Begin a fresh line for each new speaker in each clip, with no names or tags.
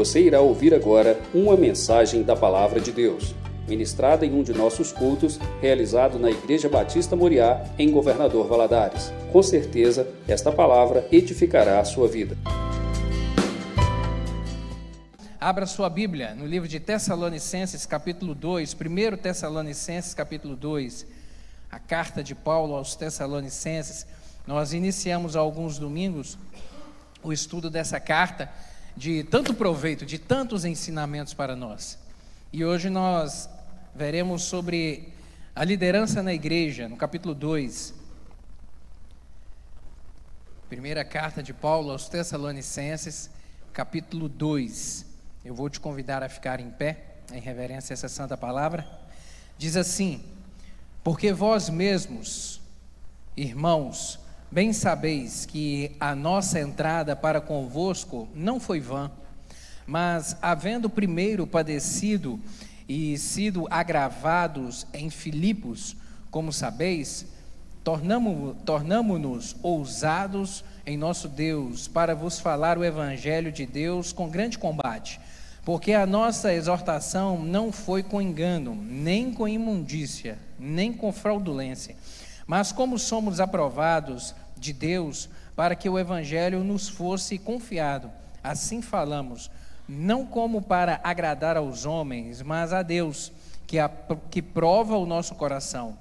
Você irá ouvir agora uma mensagem da Palavra de Deus, ministrada em um de nossos cultos, realizado na Igreja Batista Moriá, em Governador Valadares. Com certeza, esta palavra edificará a sua vida.
Abra sua Bíblia no livro de Tessalonicenses, capítulo 2, 1 Tessalonicenses, capítulo 2, a carta de Paulo aos Tessalonicenses. Nós iniciamos há alguns domingos o estudo dessa carta de tanto proveito, de tantos ensinamentos para nós. E hoje nós veremos sobre a liderança na igreja, no capítulo 2. Primeira carta de Paulo aos Tessalonicenses, capítulo 2. Eu vou te convidar a ficar em pé, em reverência a essa santa palavra. Diz assim: Porque vós mesmos, irmãos, bem sabeis que a nossa entrada para convosco não foi vã, mas havendo primeiro padecido e sido agravados em Filipos, como sabeis, tornamo-nos ousados em nosso Deus para vos falar o evangelho de Deus com grande combate porque a nossa exortação não foi com engano, nem com imundícia, nem com fraudulência, mas como somos aprovados de Deus para que o Evangelho nos fosse confiado. Assim falamos, não como para agradar aos homens, mas a Deus, que, a, que prova o nosso coração.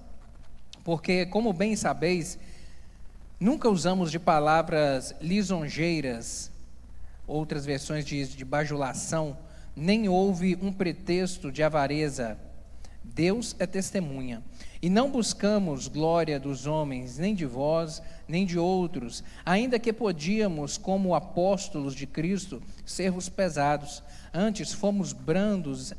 Porque, como bem sabeis, nunca usamos de palavras lisonjeiras, outras versões de, de bajulação, nem houve um pretexto de avareza. Deus é testemunha. E não buscamos glória dos homens, nem de vós, nem de outros, ainda que podíamos, como apóstolos de Cristo, sermos pesados. Antes fomos brandos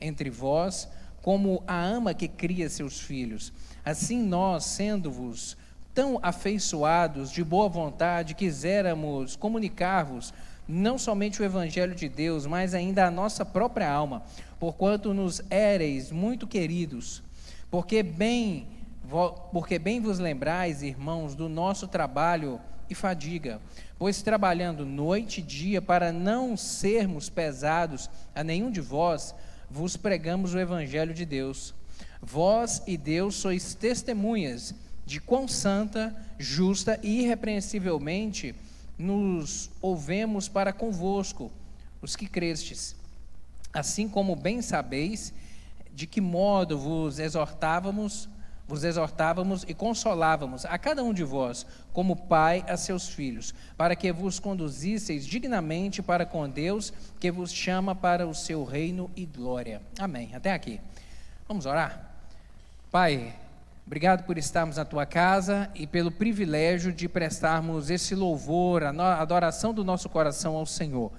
entre vós, como a ama que cria seus filhos. Assim nós, sendo-vos tão afeiçoados de boa vontade, quiséramos comunicar-vos não somente o Evangelho de Deus, mas ainda a nossa própria alma, porquanto nos éreis muito queridos, porque bem, porque bem vos lembrais, irmãos, do nosso trabalho e fadiga, pois trabalhando noite e dia para não sermos pesados a nenhum de vós, vos pregamos o Evangelho de Deus. Vós e Deus sois testemunhas de quão santa, justa e irrepreensivelmente nos ouvemos para convosco, os que crestes. Assim como bem sabeis de que modo vos exortávamos, vos exortávamos e consolávamos a cada um de vós, como pai a seus filhos, para que vos conduzisseis dignamente para com Deus, que vos chama para o seu reino e glória. Amém. Até aqui. Vamos orar? Pai, Obrigado por estarmos na tua casa e pelo privilégio de prestarmos esse louvor, a adoração do nosso coração ao Senhor.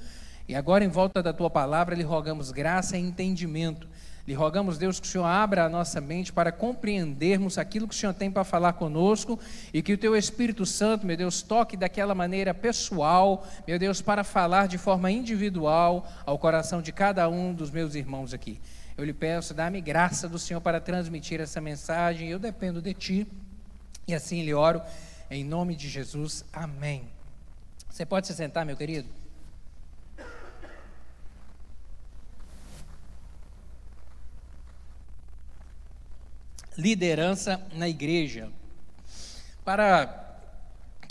E agora, em volta da tua palavra, lhe rogamos graça e entendimento. Lhe rogamos, Deus, que o Senhor abra a nossa mente para compreendermos aquilo que o Senhor tem para falar conosco e que o teu Espírito Santo, meu Deus, toque daquela maneira pessoal, meu Deus, para falar de forma individual ao coração de cada um dos meus irmãos aqui. Eu lhe peço, dá-me graça do Senhor para transmitir essa mensagem. Eu dependo de Ti. E assim lhe oro, em nome de Jesus. Amém. Você pode se sentar, meu querido? Liderança na igreja. Para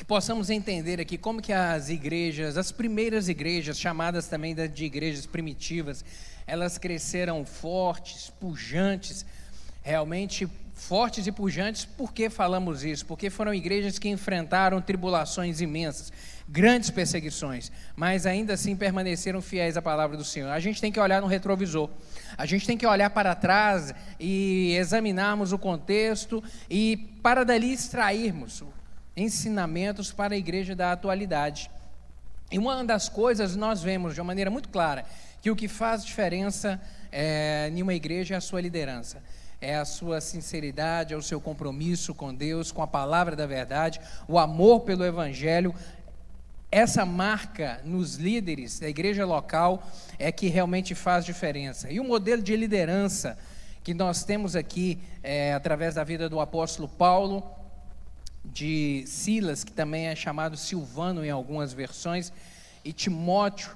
possamos entender aqui como que as igrejas, as primeiras igrejas, chamadas também de igrejas primitivas, elas cresceram fortes, pujantes, realmente fortes e pujantes. Por que falamos isso? Porque foram igrejas que enfrentaram tribulações imensas, grandes perseguições, mas ainda assim permaneceram fiéis à palavra do Senhor. A gente tem que olhar no retrovisor. A gente tem que olhar para trás e examinarmos o contexto e para dali extrairmos ensinamentos para a igreja da atualidade. E uma das coisas nós vemos de uma maneira muito clara que o que faz diferença é, em uma igreja é a sua liderança. É a sua sinceridade, é o seu compromisso com Deus, com a palavra da verdade, o amor pelo Evangelho. Essa marca nos líderes da igreja local é que realmente faz diferença. E o modelo de liderança que nós temos aqui, é, através da vida do apóstolo Paulo, de Silas, que também é chamado Silvano em algumas versões, e Timóteo,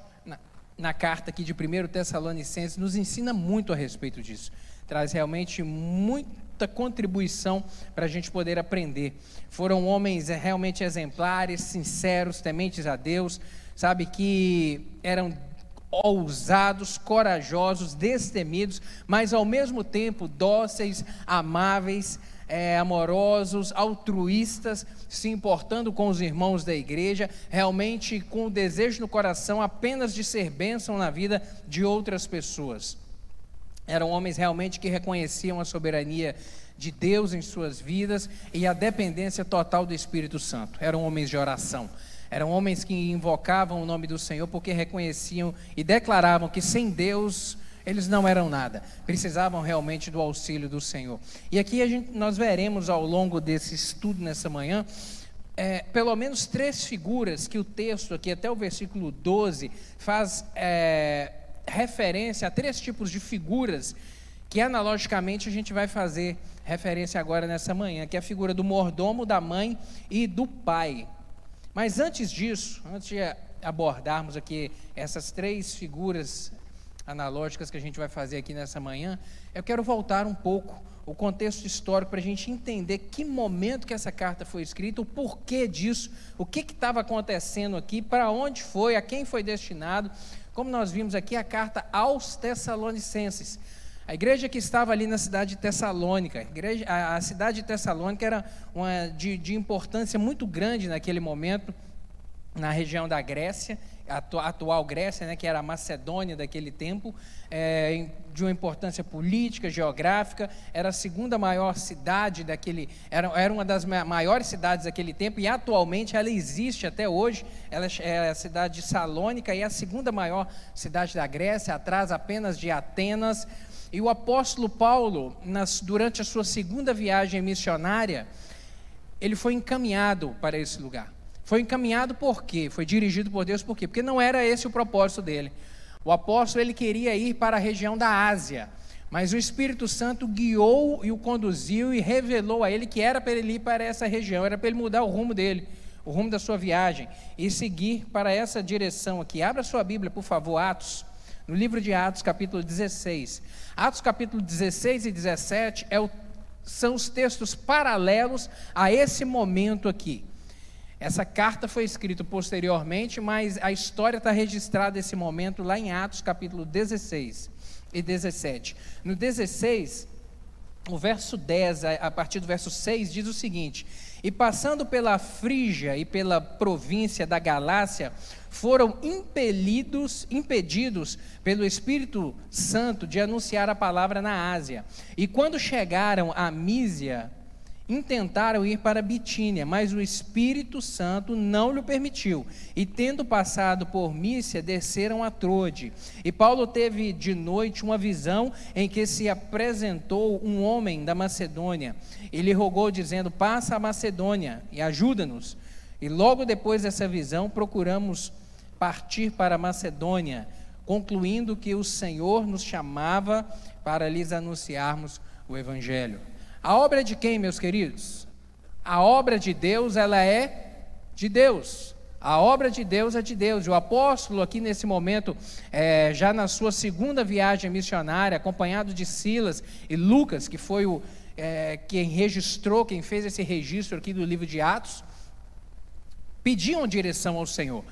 na carta aqui de 1 Tessalonicenses nos ensina muito a respeito disso. Traz realmente muita contribuição para a gente poder aprender. Foram homens realmente exemplares, sinceros, tementes a Deus, sabe, que eram ousados, corajosos, destemidos, mas ao mesmo tempo dóceis, amáveis, é, amorosos, altruístas, se importando com os irmãos da igreja, realmente com o desejo no coração apenas de ser bênção na vida de outras pessoas. Eram homens realmente que reconheciam a soberania de Deus em suas vidas e a dependência total do Espírito Santo. Eram homens de oração. Eram homens que invocavam o nome do Senhor porque reconheciam e declaravam que sem Deus eles não eram nada, precisavam realmente do auxílio do Senhor. E aqui gente, nós veremos ao longo desse estudo nessa manhã, é, pelo menos três figuras que o texto aqui, até o versículo 12, faz é, referência a três tipos de figuras que analogicamente a gente vai fazer referência agora nessa manhã, que é a figura do mordomo, da mãe e do pai. Mas antes disso, antes de abordarmos aqui essas três figuras analógicas que a gente vai fazer aqui nessa manhã, eu quero voltar um pouco o contexto histórico para a gente entender que momento que essa carta foi escrita, o porquê disso, o que estava acontecendo aqui, para onde foi, a quem foi destinado. Como nós vimos aqui, a carta aos Tessalonicenses. A igreja que estava ali na cidade de Tessalônica, a, igreja, a, a cidade de Tessalônica era uma, de, de importância muito grande naquele momento, na região da Grécia, a atual Grécia, né, que era a Macedônia daquele tempo, é, de uma importância política, geográfica, era a segunda maior cidade daquele, era, era uma das maiores cidades daquele tempo e atualmente ela existe até hoje, ela é a cidade de Salônica e é a segunda maior cidade da Grécia, atrás apenas de Atenas. E o apóstolo Paulo, nas, durante a sua segunda viagem missionária, ele foi encaminhado para esse lugar. Foi encaminhado por quê? Foi dirigido por Deus por quê? Porque não era esse o propósito dele. O apóstolo ele queria ir para a região da Ásia, mas o Espírito Santo guiou e o conduziu e revelou a ele que era para ele ir para essa região, era para ele mudar o rumo dele, o rumo da sua viagem e seguir para essa direção aqui. Abra sua Bíblia, por favor, Atos, no livro de Atos, capítulo 16. Atos, capítulo 16 e 17 é o, são os textos paralelos a esse momento aqui. Essa carta foi escrita posteriormente, mas a história está registrada nesse momento lá em Atos capítulo 16 e 17. No 16, o verso 10, a partir do verso 6, diz o seguinte: E passando pela Frígia e pela província da Galácia, foram impelidos, impedidos pelo Espírito Santo de anunciar a palavra na Ásia. E quando chegaram a Mísia, intentaram ir para Bitínia, mas o Espírito Santo não lhe permitiu. E tendo passado por Mícia, desceram a Trode. E Paulo teve de noite uma visão em que se apresentou um homem da Macedônia. Ele rogou dizendo: "Passa a Macedônia e ajuda-nos". E logo depois dessa visão, procuramos partir para a Macedônia, concluindo que o Senhor nos chamava para lhes anunciarmos o evangelho. A obra é de quem, meus queridos? A obra de Deus, ela é de Deus. A obra de Deus é de Deus. E o apóstolo, aqui nesse momento, é, já na sua segunda viagem missionária, acompanhado de Silas e Lucas, que foi o, é, quem registrou, quem fez esse registro aqui do livro de Atos, pediam direção ao Senhor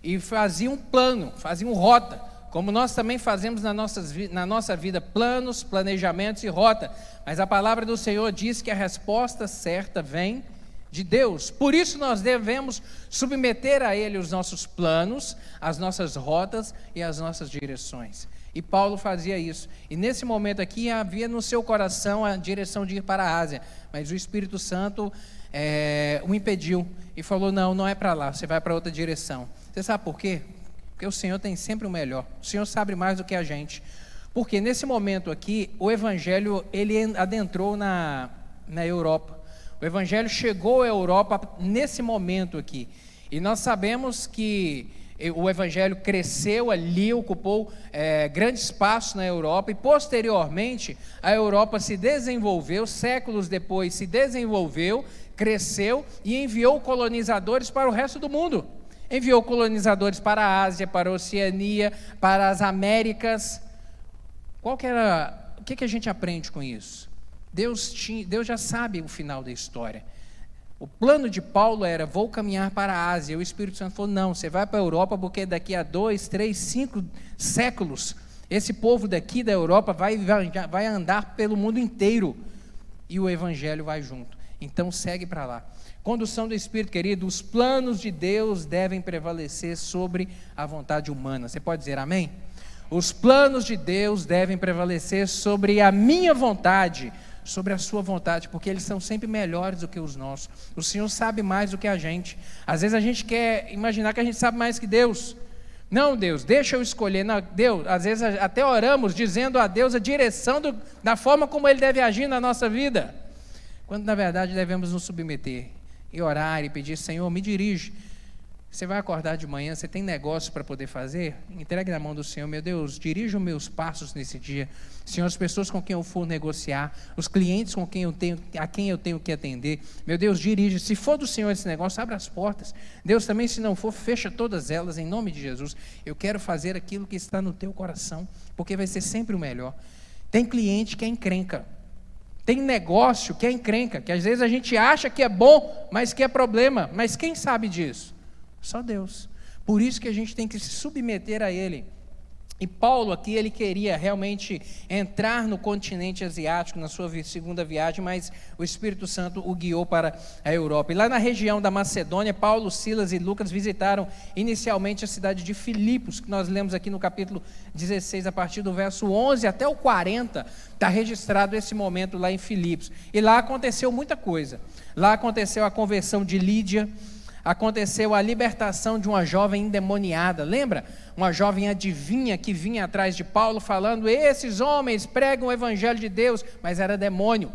e faziam um plano, faziam rota como nós também fazemos na, na nossa vida planos, planejamentos e rota, mas a palavra do Senhor diz que a resposta certa vem de Deus. Por isso nós devemos submeter a Ele os nossos planos, as nossas rotas e as nossas direções. E Paulo fazia isso. E nesse momento aqui havia no seu coração a direção de ir para a Ásia, mas o Espírito Santo é, o impediu e falou: não, não é para lá, você vai para outra direção. Você sabe por quê? Porque o Senhor tem sempre o melhor. O Senhor sabe mais do que a gente. Porque nesse momento aqui, o Evangelho ele adentrou na, na Europa. O Evangelho chegou à Europa nesse momento aqui. E nós sabemos que o Evangelho cresceu ali, ocupou é, grande espaço na Europa e posteriormente a Europa se desenvolveu, séculos depois se desenvolveu, cresceu e enviou colonizadores para o resto do mundo. Enviou colonizadores para a Ásia, para a Oceania, para as Américas. Qual que era, o que, que a gente aprende com isso? Deus, tinha, Deus já sabe o final da história. O plano de Paulo era: vou caminhar para a Ásia. O Espírito Santo falou: não, você vai para a Europa, porque daqui a dois, três, cinco séculos, esse povo daqui da Europa vai, vai, andar pelo mundo inteiro e o Evangelho vai junto. Então segue para lá. Condução do Espírito, querido, os planos de Deus devem prevalecer sobre a vontade humana. Você pode dizer amém? Os planos de Deus devem prevalecer sobre a minha vontade, sobre a sua vontade, porque eles são sempre melhores do que os nossos. O Senhor sabe mais do que a gente. Às vezes a gente quer imaginar que a gente sabe mais que Deus. Não, Deus, deixa eu escolher. Não, Deus, às vezes até oramos dizendo a Deus a direção do, da forma como Ele deve agir na nossa vida, quando na verdade devemos nos submeter e orar e pedir, Senhor, me dirige. Você vai acordar de manhã, você tem negócio para poder fazer? Entregue na mão do Senhor, meu Deus, dirija os meus passos nesse dia. Senhor, as pessoas com quem eu for negociar, os clientes com quem eu tenho, a quem eu tenho que atender, meu Deus, dirige. Se for do Senhor esse negócio, abra as portas. Deus também, se não for, fecha todas elas em nome de Jesus. Eu quero fazer aquilo que está no teu coração, porque vai ser sempre o melhor. Tem cliente que é encrenca. Tem negócio que é encrenca, que às vezes a gente acha que é bom, mas que é problema. Mas quem sabe disso? Só Deus. Por isso que a gente tem que se submeter a Ele. E Paulo aqui, ele queria realmente entrar no continente asiático na sua segunda viagem, mas o Espírito Santo o guiou para a Europa. E lá na região da Macedônia, Paulo, Silas e Lucas visitaram inicialmente a cidade de Filipos, que nós lemos aqui no capítulo 16, a partir do verso 11 até o 40, está registrado esse momento lá em Filipos. E lá aconteceu muita coisa. Lá aconteceu a conversão de Lídia, aconteceu a libertação de uma jovem endemoniada. Lembra? Uma jovem adivinha que vinha atrás de Paulo falando: esses homens pregam o evangelho de Deus, mas era demônio.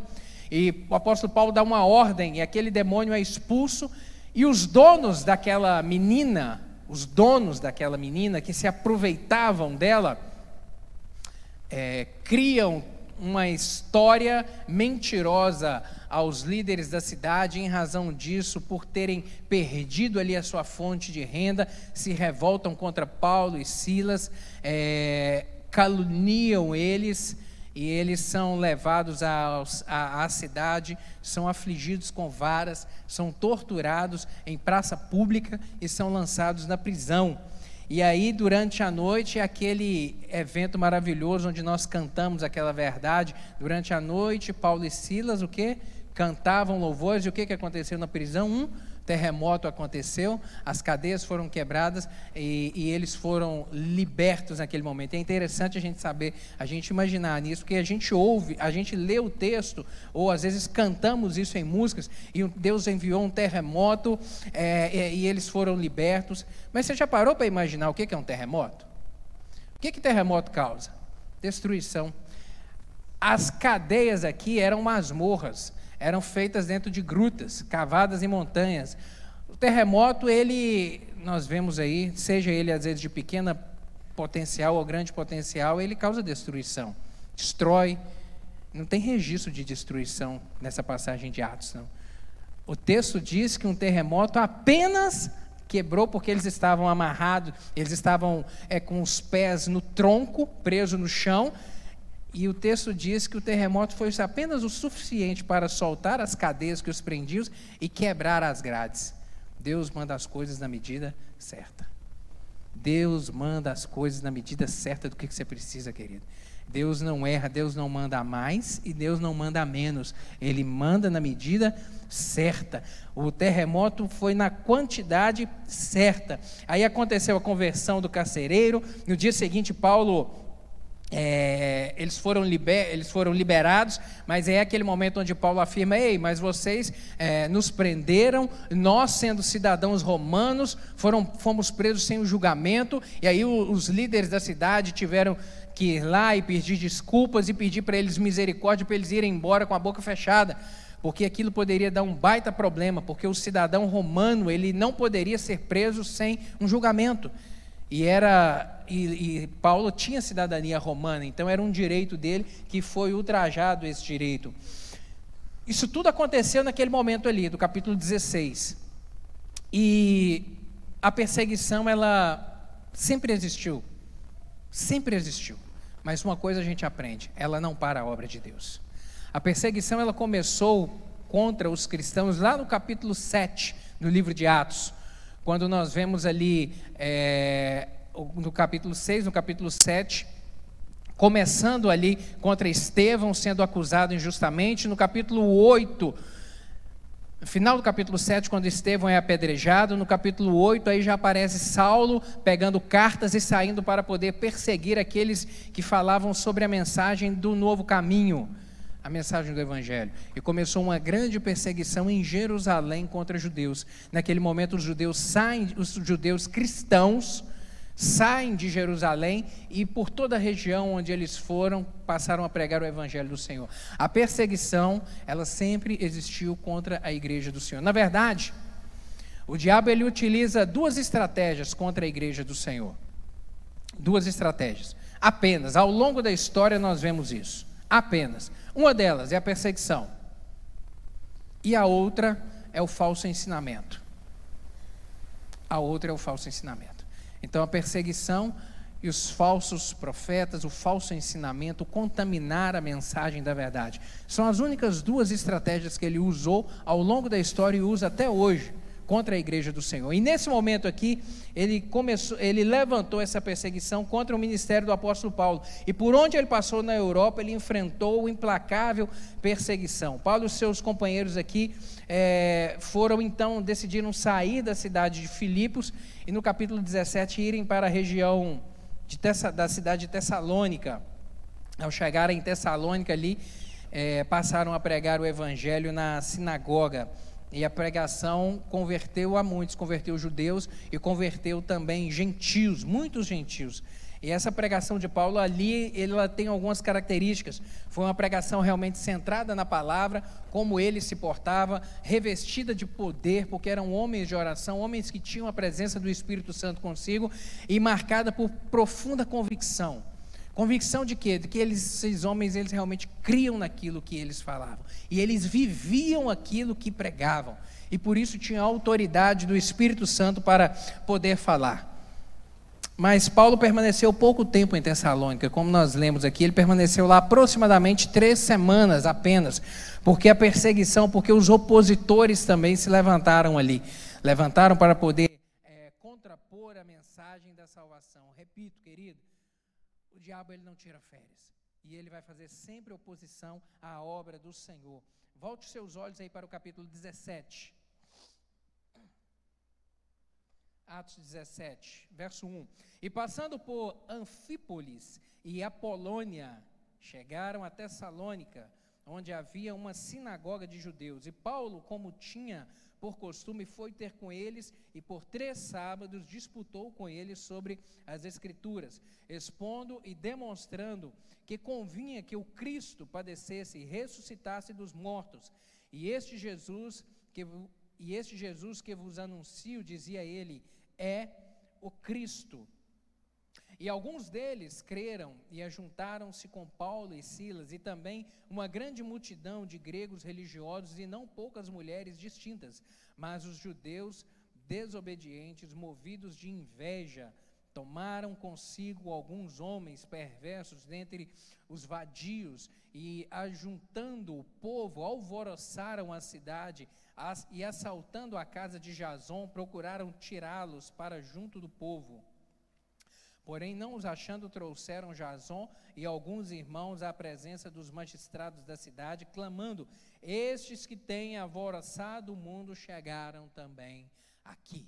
E o apóstolo Paulo dá uma ordem, e aquele demônio é expulso, e os donos daquela menina, os donos daquela menina que se aproveitavam dela, é, criam uma história mentirosa aos líderes da cidade em razão disso, por terem perdido ali a sua fonte de renda, se revoltam contra Paulo e Silas, é, caluniam eles e eles são levados à, à, cidade, são afligidos com varas, são torturados em praça pública e são lançados na prisão. E aí, durante a noite, aquele evento maravilhoso onde nós cantamos aquela verdade. Durante a noite, Paulo e Silas, o que? Cantavam louvores. E o que, que aconteceu na prisão? Um terremoto aconteceu, as cadeias foram quebradas e, e, eles foram libertos naquele momento. É interessante a gente saber, a gente imaginar nisso, porque a gente ouve, a gente lê o texto, ou às vezes cantamos isso em músicas, e Deus enviou um terremoto é, e, e, eles foram libertos. Mas você já parou para imaginar o que é um terremoto? O que, que terremoto causa? Destruição. As cadeias aqui eram masmorras eram feitas dentro de grutas, cavadas em montanhas. O terremoto, ele, nós vemos aí, seja ele às vezes de pequena potencial ou grande potencial, ele causa destruição, destrói. Não tem registro de destruição nessa passagem de Atos, não. O texto diz que um terremoto apenas quebrou porque eles estavam amarrados, eles estavam é, com os pés no tronco, preso no chão, e o texto diz que o terremoto foi apenas o suficiente para soltar as cadeias que os prendiam e quebrar as grades. Deus manda as coisas na medida certa. Deus manda as coisas na medida certa do que você precisa, querido. Deus não erra, Deus não manda mais e Deus não manda menos. Ele manda na medida certa. O terremoto foi na quantidade certa. Aí aconteceu a conversão do carcereiro. No dia seguinte, Paulo é, eles, foram liber, eles foram liberados, mas é aquele momento onde Paulo afirma: Ei, mas vocês é, nos prenderam, nós, sendo cidadãos romanos, foram, fomos presos sem o julgamento, e aí os líderes da cidade tiveram que ir lá e pedir desculpas e pedir para eles misericórdia, para eles irem embora com a boca fechada, porque aquilo poderia dar um baita problema, porque o cidadão romano ele não poderia ser preso sem um julgamento. E era e, e, Paulo tinha cidadania romana, então era um direito dele que foi ultrajado esse direito. Isso tudo aconteceu naquele momento ali, do capítulo 16. E a perseguição ela sempre existiu. Sempre existiu. Mas uma coisa a gente aprende, ela não para a obra de Deus. A perseguição ela começou contra os cristãos lá no capítulo 7 do livro de Atos, quando nós vemos ali é, no capítulo 6, no capítulo 7, começando ali contra Estevão sendo acusado injustamente, no capítulo 8, no final do capítulo 7, quando Estevão é apedrejado, no capítulo 8 aí já aparece Saulo pegando cartas e saindo para poder perseguir aqueles que falavam sobre a mensagem do novo caminho a mensagem do Evangelho. E começou uma grande perseguição em Jerusalém contra judeus. Naquele momento, os judeus saem, os judeus cristãos saem de Jerusalém e por toda a região onde eles foram, passaram a pregar o Evangelho do Senhor. A perseguição, ela sempre existiu contra a igreja do Senhor. Na verdade, o diabo ele utiliza duas estratégias contra a igreja do Senhor. Duas estratégias. Apenas, ao longo da história nós vemos isso. Apenas. Uma delas é a perseguição. E a outra é o falso ensinamento. A outra é o falso ensinamento. Então a perseguição e os falsos profetas, o falso ensinamento, contaminar a mensagem da verdade. São as únicas duas estratégias que ele usou ao longo da história e usa até hoje contra a igreja do Senhor. E nesse momento aqui, ele começou, ele levantou essa perseguição contra o ministério do apóstolo Paulo. E por onde ele passou na Europa, ele enfrentou implacável perseguição. Paulo e seus companheiros aqui é, foram então, decidiram sair da cidade de Filipos e no capítulo 17 irem para a região Tessa, da cidade de Tessalônica. Ao chegarem em Tessalônica ali, é, passaram a pregar o evangelho na sinagoga. E a pregação converteu a muitos, converteu judeus e converteu também gentios, muitos gentios. E essa pregação de Paulo ali, ela tem algumas características. Foi uma pregação realmente centrada na palavra, como ele se portava, revestida de poder, porque eram homens de oração, homens que tinham a presença do Espírito Santo consigo e marcada por profunda convicção. Convicção de quê? De que eles, esses homens eles realmente criam naquilo que eles falavam. E eles viviam aquilo que pregavam. E por isso tinham autoridade do Espírito Santo para poder falar. Mas Paulo permaneceu pouco tempo em Tessalônica, como nós lemos aqui, ele permaneceu lá aproximadamente três semanas apenas, porque a perseguição, porque os opositores também se levantaram ali, levantaram para poder é, contrapor a mensagem da salvação. Repito, querido, diabo ele não tira férias. E ele vai fazer sempre oposição à obra do Senhor. Volte seus olhos aí para o capítulo 17. Atos 17, verso 1. E passando por Anfípolis e Apolônia, chegaram a Tessalônica, onde havia uma sinagoga de judeus. E Paulo, como tinha por costume, foi ter com eles e por três sábados disputou com eles sobre as Escrituras, expondo e demonstrando que convinha que o Cristo padecesse e ressuscitasse dos mortos. E este Jesus que e este Jesus que vos anuncio, dizia ele, é o Cristo. E alguns deles creram e ajuntaram-se com Paulo e Silas, e também uma grande multidão de gregos religiosos e não poucas mulheres distintas. Mas os judeus desobedientes, movidos de inveja, tomaram consigo alguns homens perversos dentre os vadios e, ajuntando o povo, alvoroçaram a cidade e, assaltando a casa de Jason, procuraram tirá-los para junto do povo. Porém, não os achando, trouxeram Jason e alguns irmãos à presença dos magistrados da cidade, clamando: Estes que têm alvoroçado o mundo chegaram também aqui.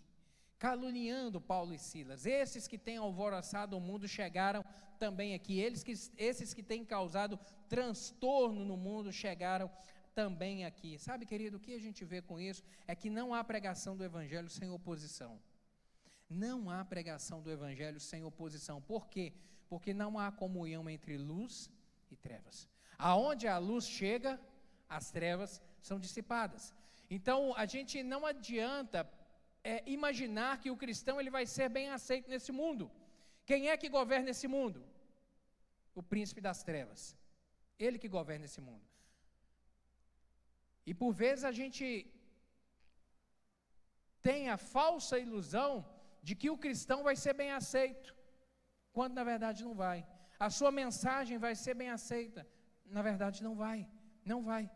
Caluniando Paulo e Silas. Esses que têm alvoroçado o mundo chegaram também aqui. Eles que, esses que têm causado transtorno no mundo chegaram também aqui. Sabe, querido, o que a gente vê com isso é que não há pregação do evangelho sem oposição. Não há pregação do Evangelho sem oposição. Por quê? Porque não há comunhão entre luz e trevas. Aonde a luz chega, as trevas são dissipadas. Então, a gente não adianta é, imaginar que o cristão ele vai ser bem aceito nesse mundo. Quem é que governa esse mundo? O príncipe das trevas. Ele que governa esse mundo. E por vezes a gente tem a falsa ilusão de que o cristão vai ser bem aceito, quando na verdade não vai. A sua mensagem vai ser bem aceita, na verdade não vai, não vai.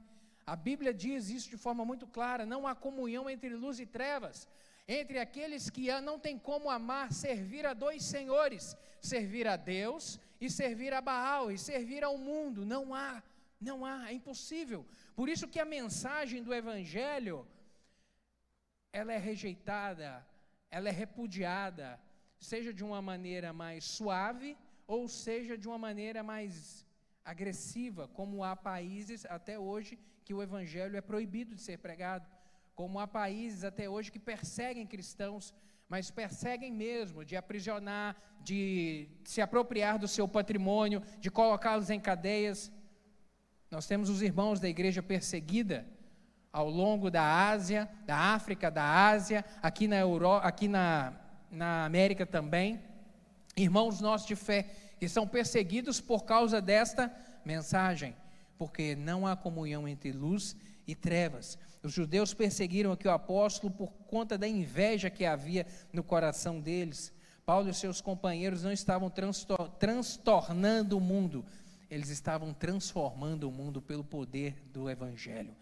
A Bíblia diz isso de forma muito clara: não há comunhão entre luz e trevas, entre aqueles que não têm como amar, servir a dois senhores, servir a Deus e servir a Baal, e servir ao mundo. Não há, não há, é impossível. Por isso que a mensagem do Evangelho, ela é rejeitada, ela é repudiada, seja de uma maneira mais suave, ou seja de uma maneira mais agressiva, como há países até hoje que o evangelho é proibido de ser pregado, como há países até hoje que perseguem cristãos, mas perseguem mesmo, de aprisionar, de se apropriar do seu patrimônio, de colocá-los em cadeias. Nós temos os irmãos da igreja perseguida ao longo da Ásia, da África, da Ásia, aqui na Europa, aqui na, na América também. Irmãos nossos de fé que são perseguidos por causa desta mensagem, porque não há comunhão entre luz e trevas. Os judeus perseguiram aqui o apóstolo por conta da inveja que havia no coração deles. Paulo e seus companheiros não estavam transtornando o mundo, eles estavam transformando o mundo pelo poder do Evangelho.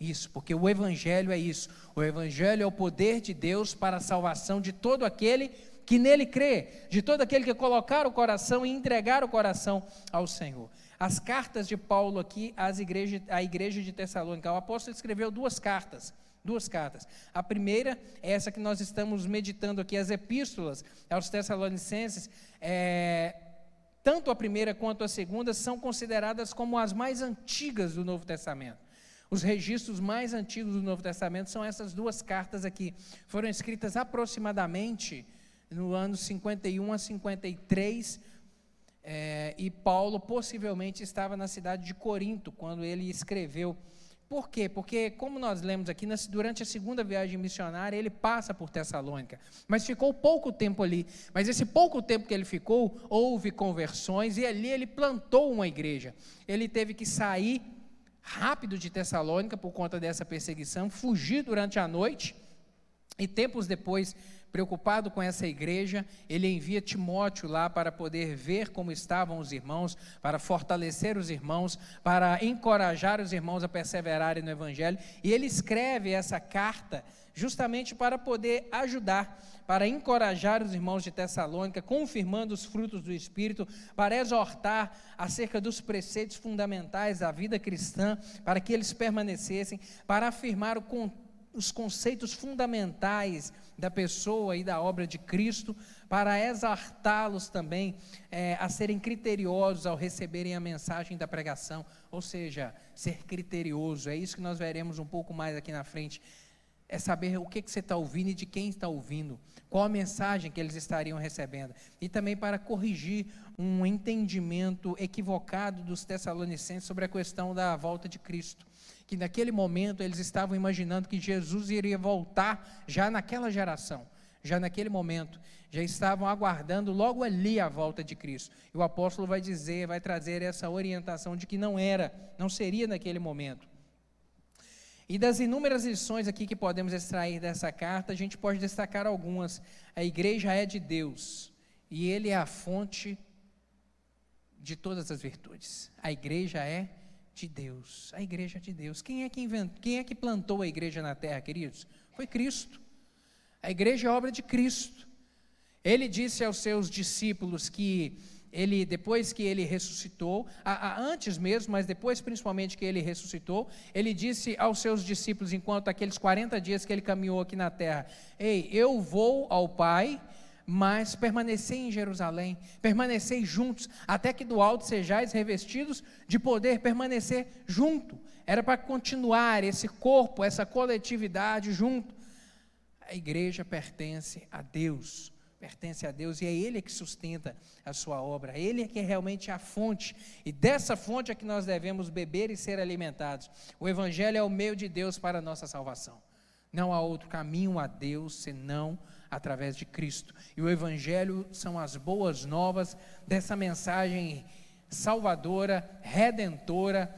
Isso, porque o Evangelho é isso. O Evangelho é o poder de Deus para a salvação de todo aquele que nele crê, de todo aquele que colocar o coração e entregar o coração ao Senhor. As cartas de Paulo aqui às igreja, à igreja de Tessalônica, o apóstolo escreveu duas cartas. Duas cartas. A primeira é essa que nós estamos meditando aqui, as epístolas aos Tessalonicenses. É, tanto a primeira quanto a segunda são consideradas como as mais antigas do Novo Testamento. Os registros mais antigos do Novo Testamento são essas duas cartas aqui. Foram escritas aproximadamente no ano 51 a 53, é, e Paulo possivelmente estava na cidade de Corinto quando ele escreveu. Por quê? Porque, como nós lemos aqui, durante a segunda viagem missionária, ele passa por Tessalônica, mas ficou pouco tempo ali. Mas esse pouco tempo que ele ficou, houve conversões e ali ele plantou uma igreja. Ele teve que sair rápido de Tessalônica por conta dessa perseguição, fugir durante a noite e tempos depois preocupado com essa igreja, ele envia Timóteo lá para poder ver como estavam os irmãos, para fortalecer os irmãos, para encorajar os irmãos a perseverarem no Evangelho. E ele escreve essa carta justamente para poder ajudar, para encorajar os irmãos de Tessalônica, confirmando os frutos do Espírito, para exortar acerca dos preceitos fundamentais da vida cristã, para que eles permanecessem, para afirmar contexto os conceitos fundamentais da pessoa e da obra de Cristo, para exaltá-los também é, a serem criteriosos ao receberem a mensagem da pregação, ou seja, ser criterioso. É isso que nós veremos um pouco mais aqui na frente. É saber o que, que você está ouvindo e de quem está ouvindo, qual a mensagem que eles estariam recebendo. E também para corrigir um entendimento equivocado dos Tessalonicenses sobre a questão da volta de Cristo que naquele momento eles estavam imaginando que Jesus iria voltar já naquela geração, já naquele momento, já estavam aguardando logo ali a volta de Cristo. E o apóstolo vai dizer, vai trazer essa orientação de que não era, não seria naquele momento. E das inúmeras lições aqui que podemos extrair dessa carta, a gente pode destacar algumas. A igreja é de Deus e ele é a fonte de todas as virtudes. A igreja é de Deus, a igreja de Deus. Quem é que inventou, quem é que plantou a igreja na terra, queridos? Foi Cristo. A igreja é obra de Cristo. Ele disse aos seus discípulos que ele depois que ele ressuscitou, a, a, antes mesmo, mas depois principalmente que ele ressuscitou, ele disse aos seus discípulos enquanto aqueles 40 dias que ele caminhou aqui na terra: "Ei, eu vou ao Pai, mas permanecei em Jerusalém, permanecei juntos, até que do alto sejais revestidos de poder, permanecer junto. Era para continuar esse corpo, essa coletividade junto. A igreja pertence a Deus, pertence a Deus e é Ele que sustenta a sua obra, Ele é que é realmente a fonte, e dessa fonte é que nós devemos beber e ser alimentados. O Evangelho é o meio de Deus para a nossa salvação. Não há outro caminho a Deus senão através de Cristo. E o Evangelho são as boas novas dessa mensagem salvadora, redentora,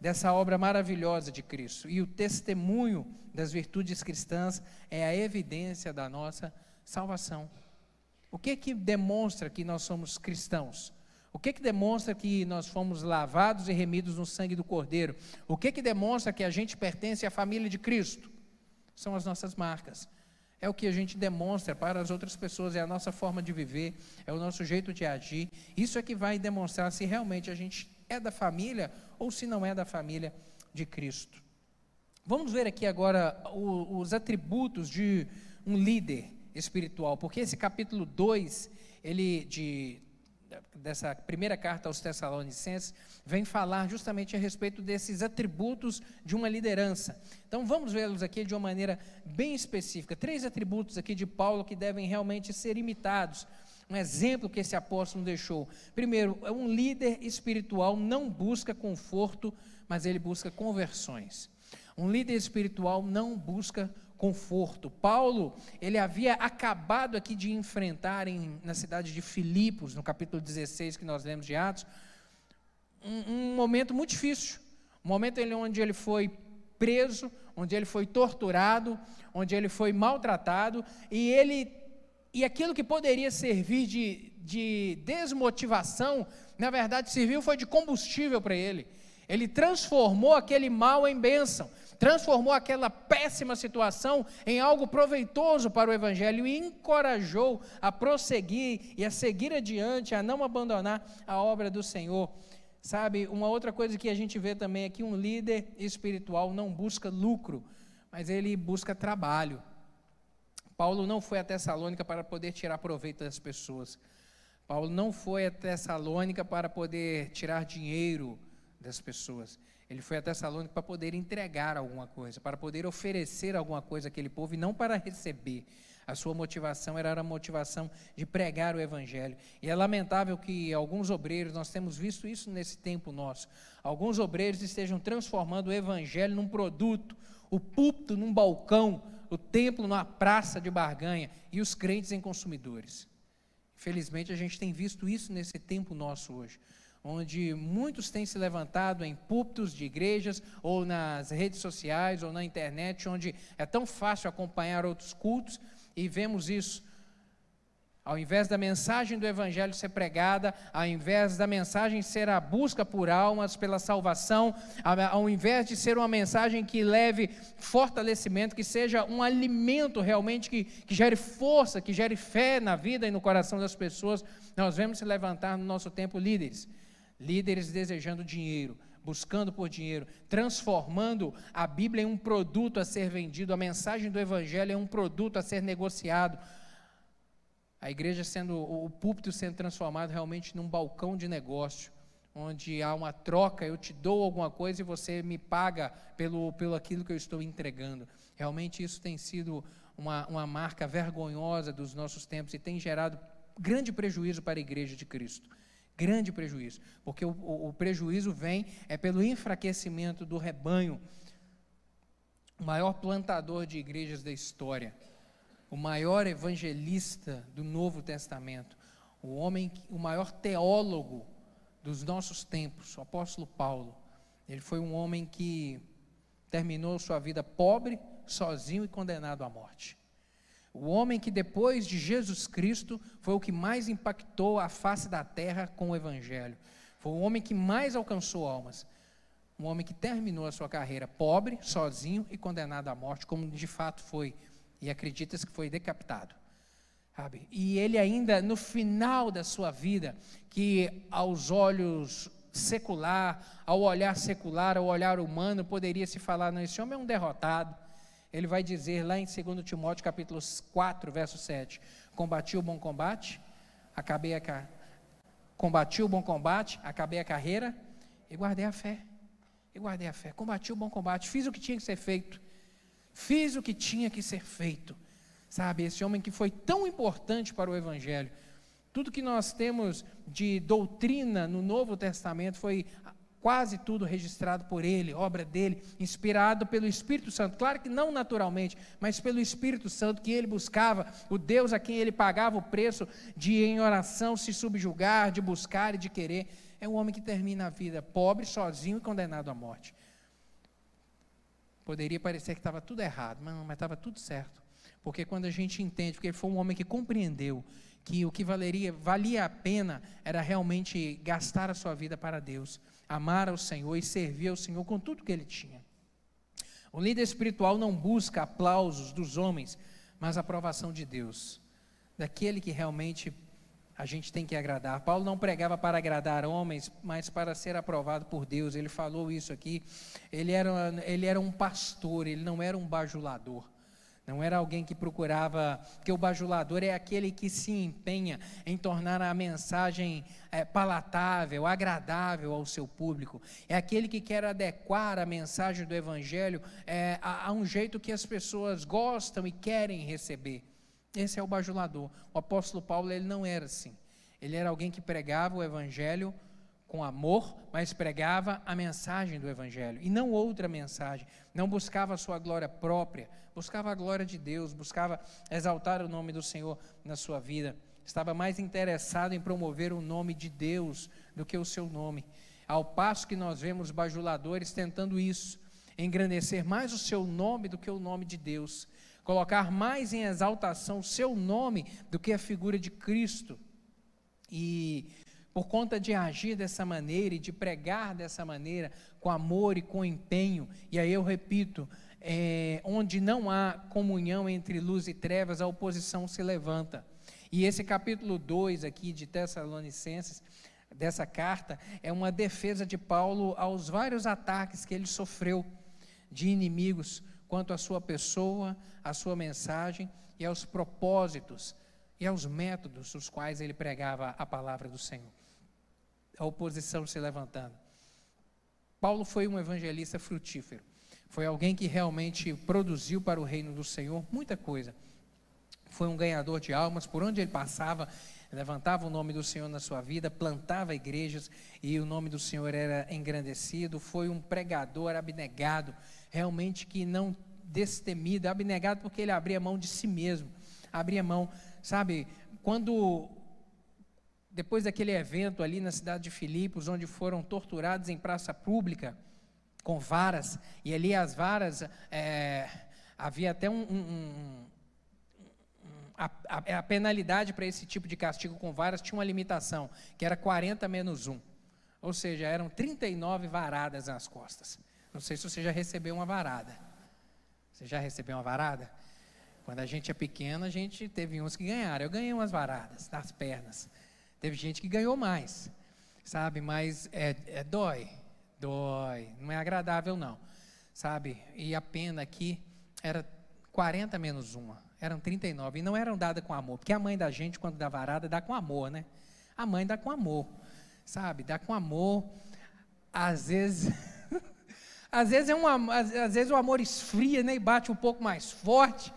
dessa obra maravilhosa de Cristo. E o testemunho das virtudes cristãs é a evidência da nossa Salvação. O que que demonstra que nós somos cristãos? O que que demonstra que nós fomos lavados e remidos no sangue do Cordeiro? O que que demonstra que a gente pertence à família de Cristo? São as nossas marcas. É o que a gente demonstra para as outras pessoas, é a nossa forma de viver, é o nosso jeito de agir. Isso é que vai demonstrar se realmente a gente é da família ou se não é da família de Cristo. Vamos ver aqui agora os atributos de um líder espiritual, porque esse capítulo 2, ele de dessa primeira carta aos Tessalonicenses, vem falar justamente a respeito desses atributos de uma liderança. Então vamos vê-los aqui de uma maneira bem específica. Três atributos aqui de Paulo que devem realmente ser imitados. Um exemplo que esse apóstolo deixou. Primeiro, um líder espiritual não busca conforto, mas ele busca conversões. Um líder espiritual não busca conforto. Paulo, ele havia acabado aqui de enfrentar em, na cidade de Filipos, no capítulo 16 que nós lemos de Atos, um, um momento muito difícil. Um momento onde ele foi preso, onde ele foi torturado, onde ele foi maltratado, e ele e aquilo que poderia servir de, de desmotivação, na verdade serviu foi de combustível para ele. Ele transformou aquele mal em bênção transformou aquela péssima situação em algo proveitoso para o Evangelho e encorajou a prosseguir e a seguir adiante, a não abandonar a obra do Senhor. Sabe, uma outra coisa que a gente vê também é que um líder espiritual não busca lucro, mas ele busca trabalho. Paulo não foi a Tessalônica para poder tirar proveito das pessoas. Paulo não foi a Tessalônica para poder tirar dinheiro das pessoas. Ele foi a Tessalônica para poder entregar alguma coisa, para poder oferecer alguma coisa àquele povo e não para receber. A sua motivação era a motivação de pregar o Evangelho. E é lamentável que alguns obreiros, nós temos visto isso nesse tempo nosso, alguns obreiros estejam transformando o Evangelho num produto, o púlpito num balcão, o templo numa praça de barganha e os crentes em consumidores. Infelizmente, a gente tem visto isso nesse tempo nosso hoje onde muitos têm se levantado em púlpitos de igrejas, ou nas redes sociais, ou na internet, onde é tão fácil acompanhar outros cultos, e vemos isso. Ao invés da mensagem do Evangelho ser pregada, ao invés da mensagem ser a busca por almas, pela salvação, ao invés de ser uma mensagem que leve fortalecimento, que seja um alimento realmente que, que gere força, que gere fé na vida e no coração das pessoas, nós vemos se levantar no nosso tempo líderes Líderes desejando dinheiro, buscando por dinheiro, transformando a Bíblia em um produto a ser vendido, a mensagem do Evangelho em um produto a ser negociado. A igreja sendo, o púlpito sendo transformado realmente num balcão de negócio, onde há uma troca, eu te dou alguma coisa e você me paga pelo, pelo aquilo que eu estou entregando. Realmente isso tem sido uma, uma marca vergonhosa dos nossos tempos e tem gerado grande prejuízo para a igreja de Cristo. Grande prejuízo, porque o, o, o prejuízo vem é pelo enfraquecimento do rebanho. O maior plantador de igrejas da história, o maior evangelista do Novo Testamento, o homem, o maior teólogo dos nossos tempos, o apóstolo Paulo. Ele foi um homem que terminou sua vida pobre, sozinho e condenado à morte. O homem que depois de Jesus Cristo foi o que mais impactou a face da terra com o Evangelho. Foi o homem que mais alcançou almas. Um homem que terminou a sua carreira pobre, sozinho e condenado à morte, como de fato foi. E acredita-se que foi decapitado. Sabe? E ele ainda, no final da sua vida, que aos olhos secular, ao olhar secular, ao olhar humano, poderia se falar, não, esse homem é um derrotado, ele vai dizer lá em 2 Timóteo capítulo 4, verso 7, combati o bom combate, acabei a combati o bom combate, acabei a carreira e guardei a fé. E guardei a fé, combati o bom combate, fiz o que tinha que ser feito. Fiz o que tinha que ser feito. Sabe, esse homem que foi tão importante para o evangelho. Tudo que nós temos de doutrina no Novo Testamento foi quase tudo registrado por ele, obra dele, inspirado pelo Espírito Santo. Claro que não naturalmente, mas pelo Espírito Santo que ele buscava, o Deus a quem ele pagava o preço de em oração se subjugar, de buscar e de querer. É um homem que termina a vida pobre, sozinho e condenado à morte. Poderia parecer que estava tudo errado, mas estava tudo certo. Porque quando a gente entende, porque ele foi um homem que compreendeu que o que valeria, valia a pena era realmente gastar a sua vida para Deus, amar ao Senhor e servir ao Senhor com tudo que ele tinha. O líder espiritual não busca aplausos dos homens, mas a aprovação de Deus, daquele que realmente a gente tem que agradar. Paulo não pregava para agradar homens, mas para ser aprovado por Deus. Ele falou isso aqui. Ele era, ele era um pastor, ele não era um bajulador. Não era alguém que procurava, porque o bajulador é aquele que se empenha em tornar a mensagem é, palatável, agradável ao seu público. É aquele que quer adequar a mensagem do Evangelho é, a, a um jeito que as pessoas gostam e querem receber. Esse é o bajulador. O apóstolo Paulo ele não era assim. Ele era alguém que pregava o Evangelho com amor, mas pregava a mensagem do Evangelho e não outra mensagem. Não buscava a sua glória própria, buscava a glória de Deus, buscava exaltar o nome do Senhor na sua vida. Estava mais interessado em promover o nome de Deus do que o seu nome. Ao passo que nós vemos bajuladores tentando isso, engrandecer mais o seu nome do que o nome de Deus, colocar mais em exaltação o seu nome do que a figura de Cristo. E por conta de agir dessa maneira e de pregar dessa maneira, com amor e com empenho, e aí eu repito, é, onde não há comunhão entre luz e trevas, a oposição se levanta. E esse capítulo 2 aqui de Tessalonicenses, dessa carta, é uma defesa de Paulo aos vários ataques que ele sofreu de inimigos quanto à sua pessoa, à sua mensagem e aos propósitos e aos métodos os quais ele pregava a palavra do Senhor a oposição se levantando. Paulo foi um evangelista frutífero. Foi alguém que realmente produziu para o reino do Senhor muita coisa. Foi um ganhador de almas, por onde ele passava, levantava o nome do Senhor na sua vida, plantava igrejas e o nome do Senhor era engrandecido. Foi um pregador abnegado, realmente que não destemido, abnegado porque ele abria mão de si mesmo, abria mão, sabe, quando depois daquele evento ali na cidade de Filipos, onde foram torturados em praça pública com varas, e ali as varas, é, havia até um, um, um a, a, a, penalidade para esse tipo de castigo com varas tinha uma limitação, que era 40 menos 1. Ou seja, eram 39 varadas nas costas. Não sei se você já recebeu uma varada. Você já recebeu uma varada? Quando a gente é pequeno, a gente teve uns que ganharam. Eu ganhei umas varadas nas pernas. Teve gente que ganhou mais, sabe? Mas é, é dói, dói. Não é agradável, não, sabe? E a pena aqui era 40 menos uma, eram 39. E não eram dadas com amor, porque a mãe da gente, quando dá varada, dá com amor, né? A mãe dá com amor, sabe? Dá com amor. Às vezes. às vezes, é um, às, às vezes o amor esfria né, e bate um pouco mais forte.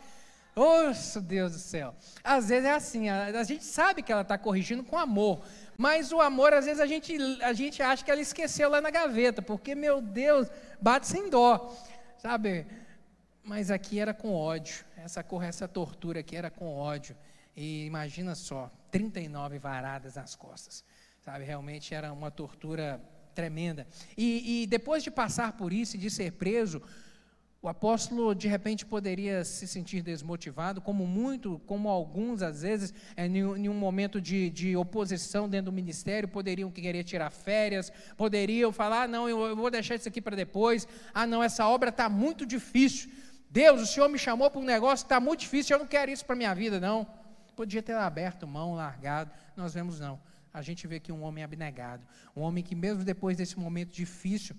Oxe, Deus do céu. Às vezes é assim, a, a gente sabe que ela está corrigindo com amor, mas o amor, às vezes, a gente, a gente acha que ela esqueceu lá na gaveta, porque, meu Deus, bate sem dó, sabe? Mas aqui era com ódio, essa, essa tortura aqui era com ódio. E imagina só, 39 varadas nas costas, sabe? Realmente era uma tortura tremenda. E, e depois de passar por isso e de ser preso, o apóstolo de repente poderia se sentir desmotivado, como muito, como alguns às vezes, é, em um momento de, de oposição dentro do ministério, poderiam querer tirar férias, poderiam falar: ah, não, eu, vou deixar isso aqui para depois, ah, não, essa obra está muito difícil. Deus, o Senhor me chamou para um negócio que está muito difícil, eu não quero isso para a minha vida, não. Podia ter aberto mão, largado, nós vemos não. A gente vê que um homem abnegado, um homem que, mesmo depois desse momento difícil,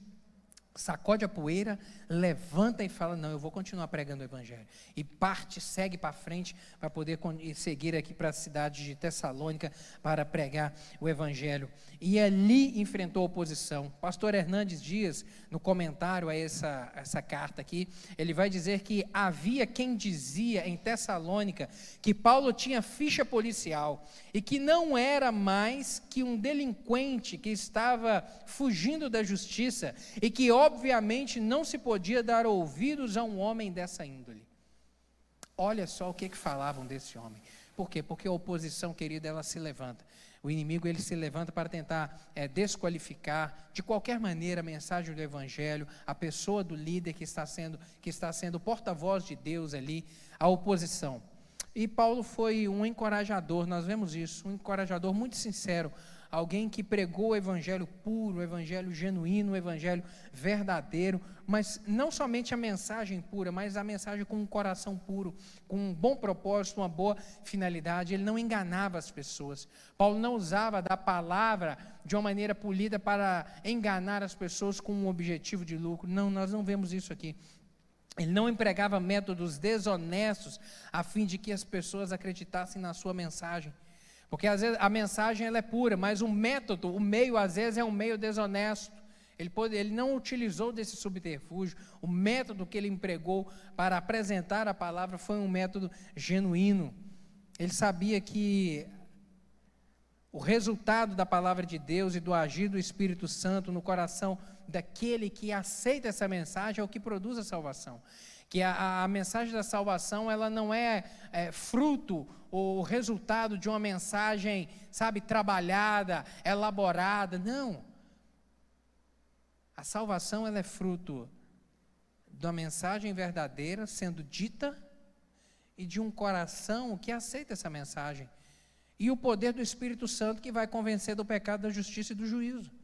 sacode a poeira, levanta e fala: Não, eu vou continuar pregando o Evangelho. E parte, segue para frente para poder seguir aqui para a cidade de Tessalônica para pregar o Evangelho. E ali enfrentou oposição. Pastor Hernandes Dias, no comentário a essa, essa carta aqui, ele vai dizer que havia quem dizia em Tessalônica que Paulo tinha ficha policial e que não era mais que um delinquente que estava fugindo da justiça e que, não se podia dar ouvidos a um homem dessa índole. Olha só o que, que falavam desse homem. Por quê? Porque a oposição, querida, ela se levanta. O inimigo ele se levanta para tentar é, desqualificar de qualquer maneira a mensagem do Evangelho, a pessoa do líder que está sendo que está sendo porta-voz de Deus ali, a oposição. E Paulo foi um encorajador, nós vemos isso, um encorajador muito sincero alguém que pregou o evangelho puro, o evangelho genuíno, o evangelho verdadeiro, mas não somente a mensagem pura, mas a mensagem com um coração puro, com um bom propósito, uma boa finalidade. Ele não enganava as pessoas. Paulo não usava da palavra de uma maneira polida para enganar as pessoas com um objetivo de lucro. Não, nós não vemos isso aqui. Ele não empregava métodos desonestos a fim de que as pessoas acreditassem na sua mensagem. Porque às vezes a mensagem ela é pura, mas o método, o meio às vezes é um meio desonesto. Ele, pode, ele não utilizou desse subterfúgio. O método que ele empregou para apresentar a palavra foi um método genuíno. Ele sabia que o resultado da palavra de Deus e do agir do Espírito Santo no coração daquele que aceita essa mensagem é o que produz a salvação que a, a, mensagem da salvação ela não é, é fruto ou resultado de uma mensagem, sabe, trabalhada, elaborada, não. A salvação ela é fruto da mensagem verdadeira sendo dita e de um coração que aceita essa mensagem. E o poder do Espírito Santo que vai convencer do pecado, da justiça e do juízo.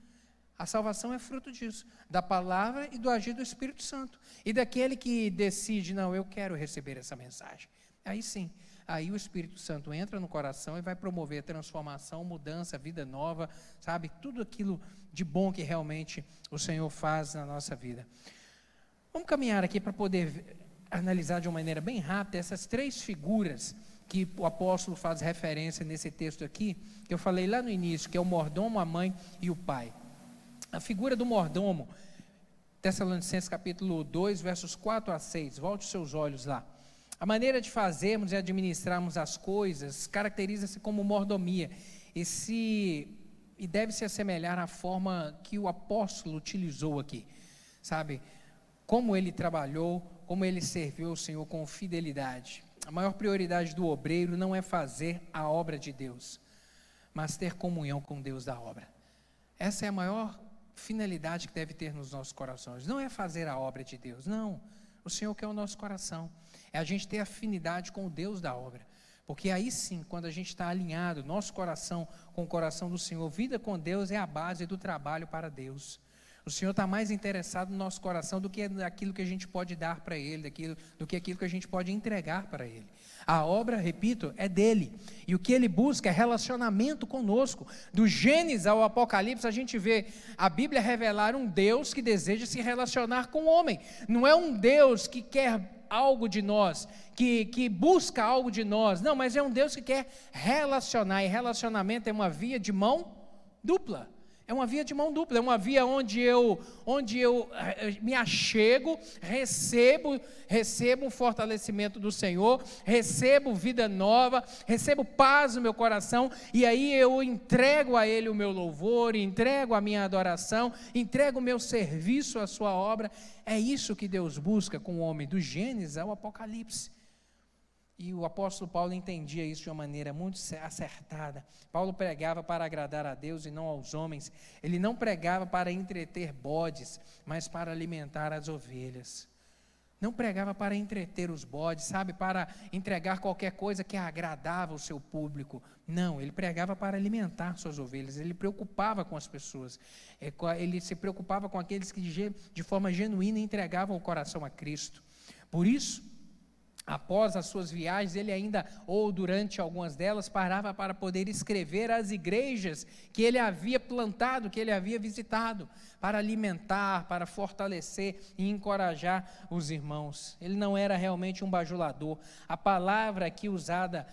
A salvação é fruto disso, da palavra e do agir do Espírito Santo. E daquele que decide, não, eu quero receber essa mensagem. Aí sim, aí o Espírito Santo entra no coração e vai promover transformação, mudança, vida nova, sabe? Tudo aquilo de bom que realmente o Senhor faz na nossa vida. Vamos caminhar aqui para poder analisar de uma maneira bem rápida essas três figuras que o apóstolo faz referência nesse texto aqui, que eu falei lá no início, que é o mordomo, a mãe e o pai. A figura do mordomo, Tessalonicenses capítulo 2, versos 4 a 6. Volte seus olhos lá. A maneira de fazermos e administrarmos as coisas caracteriza-se como mordomia e, se, e deve se assemelhar à forma que o apóstolo utilizou aqui. Sabe? Como ele trabalhou, como ele serviu o Senhor com fidelidade. A maior prioridade do obreiro não é fazer a obra de Deus, mas ter comunhão com Deus da obra. Essa é a maior finalidade que deve ter nos nossos corações. Não é fazer a obra de Deus, não. O Senhor quer o nosso coração. É a gente ter afinidade com o Deus da obra. Porque aí sim, quando a gente está alinhado, nosso coração com o coração do Senhor, vida com Deus é a base do trabalho para Deus. O Senhor está mais interessado no nosso coração do que aquilo que a gente pode dar para Ele, daquilo, do que aquilo que a gente pode entregar para Ele. A obra, repito, é dele. E o que ele busca é relacionamento conosco. Do Gênesis ao Apocalipse, a gente vê a Bíblia revelar um Deus que deseja se relacionar com o homem. Não é um Deus que quer algo de nós, que, que busca algo de nós. Não, mas é um Deus que quer relacionar. E relacionamento é uma via de mão dupla. É uma via de mão dupla, é uma via onde eu, onde eu eh, me achego, recebo, recebo um fortalecimento do Senhor, recebo vida nova, recebo paz no meu coração, e aí eu entrego a Ele o meu louvor, entrego a minha adoração, entrego o meu serviço à Sua obra. É isso que Deus busca com o homem, do Gênesis ao Apocalipse. E o apóstolo Paulo entendia isso de uma maneira muito acertada. Paulo pregava para agradar a Deus e não aos homens. Ele não pregava para entreter bodes, mas para alimentar as ovelhas. Não pregava para entreter os bodes, sabe, para entregar qualquer coisa que agradava o seu público. Não, ele pregava para alimentar suas ovelhas. Ele preocupava com as pessoas. É, ele se preocupava com aqueles que de forma genuína entregavam o coração a Cristo. Por isso, Após as suas viagens, ele ainda, ou durante algumas delas, parava para poder escrever as igrejas que ele havia plantado, que ele havia visitado, para alimentar, para fortalecer e encorajar os irmãos. Ele não era realmente um bajulador. A palavra aqui usada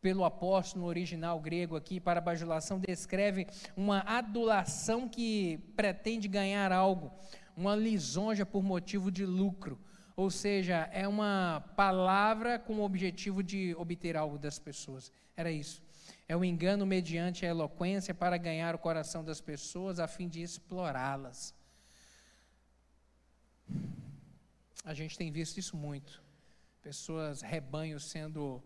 pelo apóstolo no original grego aqui para bajulação descreve uma adulação que pretende ganhar algo, uma lisonja por motivo de lucro ou seja, é uma palavra com o objetivo de obter algo das pessoas. Era isso. É o engano mediante a eloquência para ganhar o coração das pessoas a fim de explorá-las. A gente tem visto isso muito. Pessoas, rebanhos sendo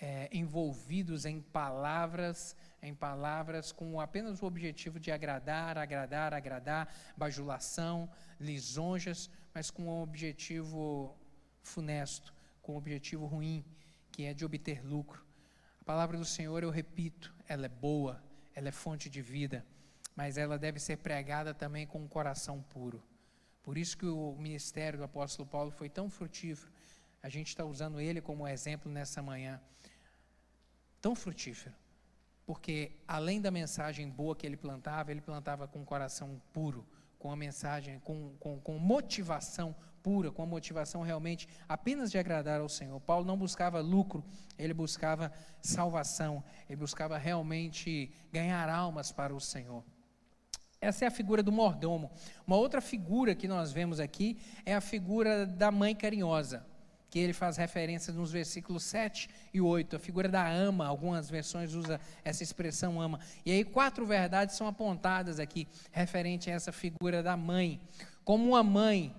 é, envolvidos em palavras, em palavras com apenas o objetivo de agradar, agradar, agradar, bajulação, lisonjas, mas com um objetivo funesto, com um objetivo ruim, que é de obter lucro. A palavra do Senhor, eu repito, ela é boa, ela é fonte de vida, mas ela deve ser pregada também com um coração puro. Por isso que o ministério do apóstolo Paulo foi tão frutífero. A gente está usando ele como exemplo nessa manhã. Tão frutífero. Porque além da mensagem boa que ele plantava, ele plantava com um coração puro, com a mensagem, com, com, com motivação pura, com a motivação realmente apenas de agradar ao Senhor. Paulo não buscava lucro, ele buscava salvação, ele buscava realmente ganhar almas para o Senhor. Essa é a figura do mordomo. Uma outra figura que nós vemos aqui é a figura da mãe carinhosa, que ele faz referência nos versículos 7 e 8. A figura da ama, algumas versões usa essa expressão ama. E aí quatro verdades são apontadas aqui referente a essa figura da mãe. Como uma mãe,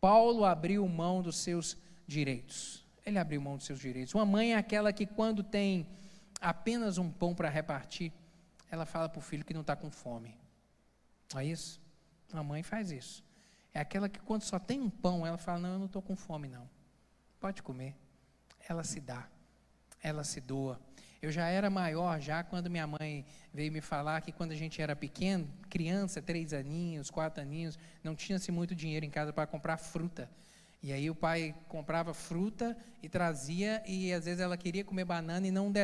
Paulo abriu mão dos seus direitos. Ele abriu mão dos seus direitos. Uma mãe é aquela que quando tem apenas um pão para repartir, ela fala para o filho que não está com fome. Não é isso? A mãe faz isso. É aquela que quando só tem um pão, ela fala, não, eu não estou com fome não. Pode comer. Ela se dá. Ela se doa. Eu já era maior já quando minha mãe veio me falar que quando a gente era pequeno, criança, três aninhos, quatro aninhos, não tinha-se muito dinheiro em casa para comprar fruta. E aí o pai comprava fruta e trazia, e às vezes ela queria comer banana e não de,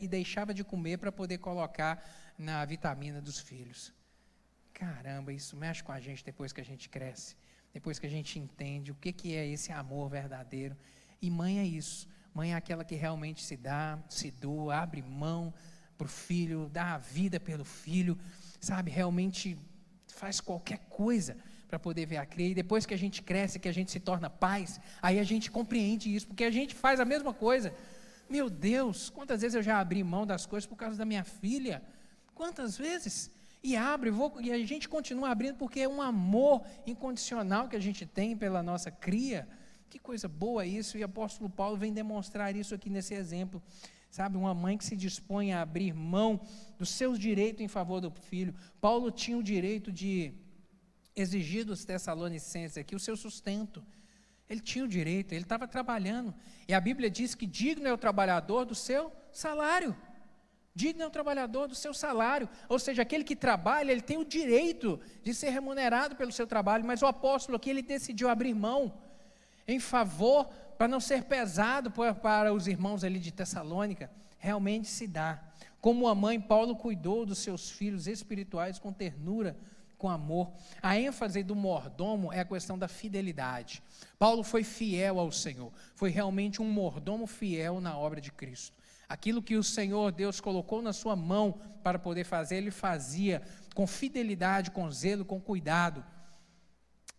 e deixava de comer para poder colocar na vitamina dos filhos. Caramba, isso mexe com a gente depois que a gente cresce, depois que a gente entende o que, que é esse amor verdadeiro. E mãe é isso. Mãe é aquela que realmente se dá, se doa, abre mão para o filho, dá a vida pelo filho, sabe? Realmente faz qualquer coisa para poder ver a crer. E depois que a gente cresce, que a gente se torna paz, aí a gente compreende isso, porque a gente faz a mesma coisa. Meu Deus, quantas vezes eu já abri mão das coisas por causa da minha filha? Quantas vezes? E abre, vou, e a gente continua abrindo porque é um amor incondicional que a gente tem pela nossa cria. Que coisa boa isso, e o apóstolo Paulo vem demonstrar isso aqui nesse exemplo. Sabe, uma mãe que se dispõe a abrir mão dos seus direitos em favor do filho. Paulo tinha o direito de exigir dos Tessalonicenses aqui o seu sustento. Ele tinha o direito, ele estava trabalhando. E a Bíblia diz que digno é o trabalhador do seu salário. Digno é o trabalhador do seu salário. Ou seja, aquele que trabalha, ele tem o direito de ser remunerado pelo seu trabalho. Mas o apóstolo aqui, ele decidiu abrir mão em favor, para não ser pesado para os irmãos ali de Tessalônica. Realmente se dá. Como a mãe, Paulo cuidou dos seus filhos espirituais com ternura com amor. A ênfase do mordomo é a questão da fidelidade. Paulo foi fiel ao Senhor, foi realmente um mordomo fiel na obra de Cristo. Aquilo que o Senhor Deus colocou na sua mão para poder fazer, ele fazia com fidelidade, com zelo, com cuidado.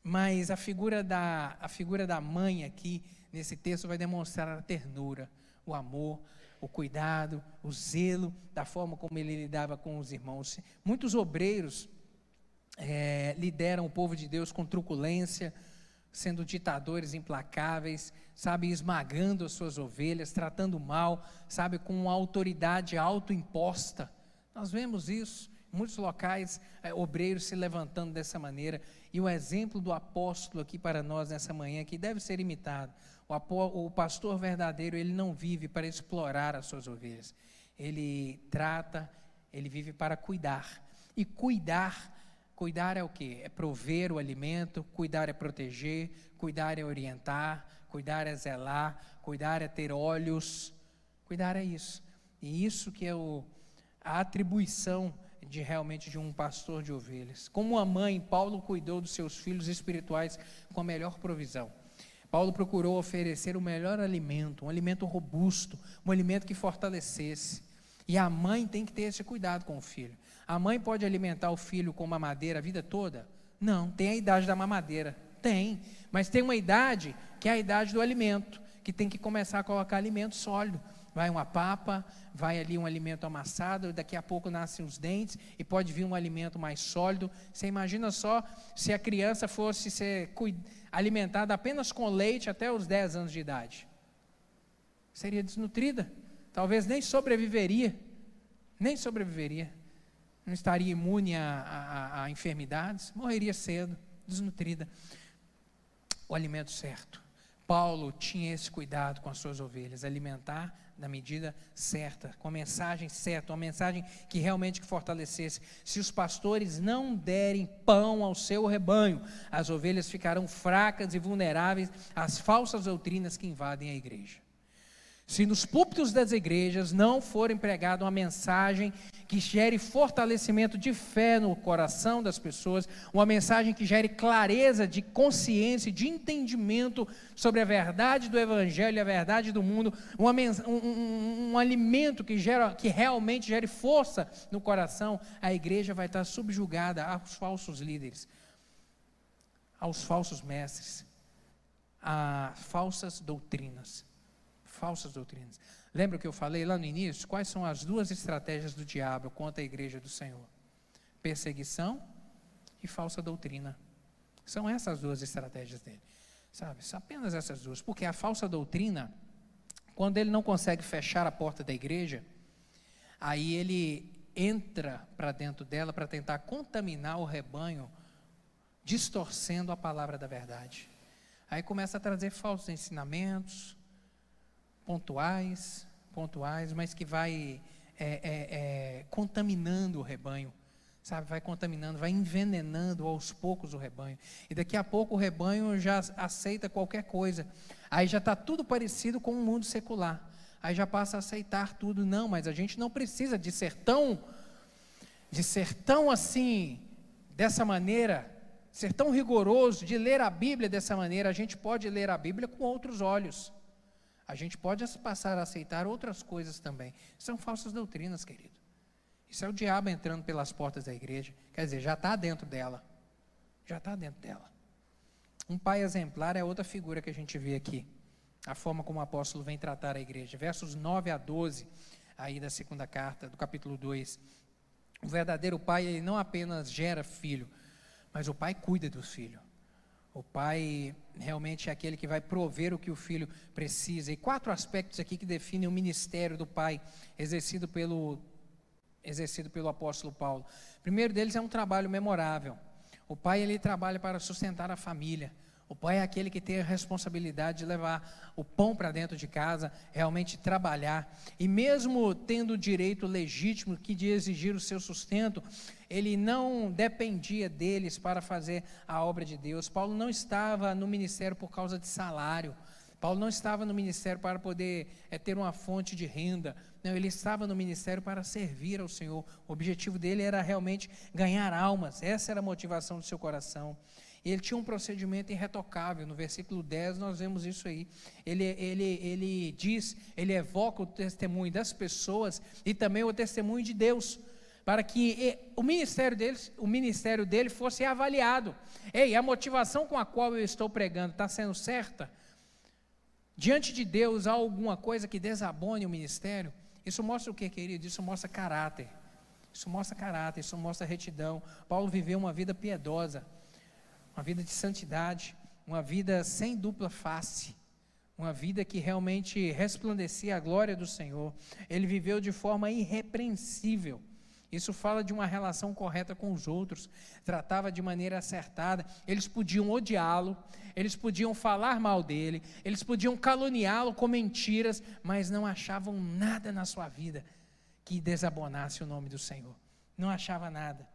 Mas a figura da, a figura da mãe aqui, nesse texto, vai demonstrar a ternura, o amor, o cuidado, o zelo, da forma como ele lidava com os irmãos. Muitos obreiros é, lideram o povo de Deus com truculência, sendo ditadores implacáveis, sabe, esmagando as suas ovelhas, tratando mal, sabe, com uma autoridade autoimposta. Nós vemos isso, em muitos locais, é, obreiros se levantando dessa maneira, e o exemplo do apóstolo aqui para nós nessa manhã, que deve ser imitado. O, o pastor verdadeiro, ele não vive para explorar as suas ovelhas, ele trata, ele vive para cuidar, e cuidar Cuidar é o que? É prover o alimento, cuidar é proteger, cuidar é orientar, cuidar é zelar, cuidar é ter olhos. Cuidar é isso. E isso que é o, a atribuição de realmente de um pastor de ovelhas. Como a mãe, Paulo cuidou dos seus filhos espirituais com a melhor provisão. Paulo procurou oferecer o melhor alimento, um alimento robusto, um alimento que fortalecesse. E a mãe tem que ter esse cuidado com o filho. A mãe pode alimentar o filho com mamadeira a vida toda? Não, tem a idade da mamadeira. Tem, mas tem uma idade que é a idade do alimento, que tem que começar a colocar alimento sólido. Vai uma papa, vai ali um alimento amassado, daqui a pouco nascem os dentes e pode vir um alimento mais sólido. Você imagina só se a criança fosse ser alimentada apenas com leite até os 10 anos de idade. seria desnutrida, talvez nem sobreviveria, nem sobreviveria, não estaria imune a, a, a enfermidades, morreria cedo, desnutrida. O alimento certo. Paulo tinha esse cuidado com as suas ovelhas, alimentar na medida certa, com a mensagem certa, uma mensagem que realmente fortalecesse. Se os pastores não derem pão ao seu rebanho, as ovelhas ficarão fracas e vulneráveis às falsas doutrinas que invadem a igreja. Se nos púlpitos das igrejas não for empregada uma mensagem que gere fortalecimento de fé no coração das pessoas, uma mensagem que gere clareza de consciência, de entendimento sobre a verdade do Evangelho e a verdade do mundo, uma, um, um, um alimento que, gera, que realmente gere força no coração, a igreja vai estar subjugada aos falsos líderes, aos falsos mestres, a falsas doutrinas falsas doutrinas. Lembra que eu falei lá no início? Quais são as duas estratégias do diabo contra a igreja do Senhor? Perseguição e falsa doutrina. São essas duas estratégias dele. Sabe? Apenas essas duas. Porque a falsa doutrina, quando ele não consegue fechar a porta da igreja, aí ele entra para dentro dela para tentar contaminar o rebanho, distorcendo a palavra da verdade. Aí começa a trazer falsos ensinamentos, pontuais, pontuais, mas que vai é, é, é, contaminando o rebanho, sabe? Vai contaminando, vai envenenando aos poucos o rebanho. E daqui a pouco o rebanho já aceita qualquer coisa. Aí já está tudo parecido com o mundo secular. Aí já passa a aceitar tudo. Não, mas a gente não precisa de ser tão, de ser tão assim, dessa maneira, ser tão rigoroso, de ler a Bíblia dessa maneira. A gente pode ler a Bíblia com outros olhos. A gente pode passar a aceitar outras coisas também. São falsas doutrinas, querido. Isso é o diabo entrando pelas portas da igreja. Quer dizer, já está dentro dela. Já está dentro dela. Um pai exemplar é outra figura que a gente vê aqui. A forma como o apóstolo vem tratar a igreja. Versos 9 a 12, aí da segunda carta, do capítulo 2. O verdadeiro pai, ele não apenas gera filho, mas o pai cuida do filho. O pai realmente é aquele que vai prover o que o filho precisa. E quatro aspectos aqui que definem o ministério do pai exercido pelo exercido pelo apóstolo Paulo. O primeiro deles é um trabalho memorável. O pai ele trabalha para sustentar a família. O pai é aquele que tem a responsabilidade de levar o pão para dentro de casa, realmente trabalhar. E mesmo tendo o direito legítimo que de exigir o seu sustento, ele não dependia deles para fazer a obra de Deus. Paulo não estava no ministério por causa de salário. Paulo não estava no ministério para poder é, ter uma fonte de renda. Não, ele estava no ministério para servir ao Senhor. O objetivo dele era realmente ganhar almas. Essa era a motivação do seu coração. Ele tinha um procedimento irretocável. No versículo 10 nós vemos isso aí. Ele, ele, ele diz, ele evoca o testemunho das pessoas e também o testemunho de Deus. Para que o ministério, deles, o ministério dele fosse avaliado. Ei, a motivação com a qual eu estou pregando está sendo certa? Diante de Deus há alguma coisa que desabone o ministério? Isso mostra o que, querido? Isso mostra caráter. Isso mostra caráter, isso mostra retidão. Paulo viveu uma vida piedosa uma vida de santidade, uma vida sem dupla face, uma vida que realmente resplandecia a glória do Senhor. Ele viveu de forma irrepreensível. Isso fala de uma relação correta com os outros, tratava de maneira acertada. Eles podiam odiá-lo, eles podiam falar mal dele, eles podiam caluniá-lo com mentiras, mas não achavam nada na sua vida que desabonasse o nome do Senhor. Não achava nada.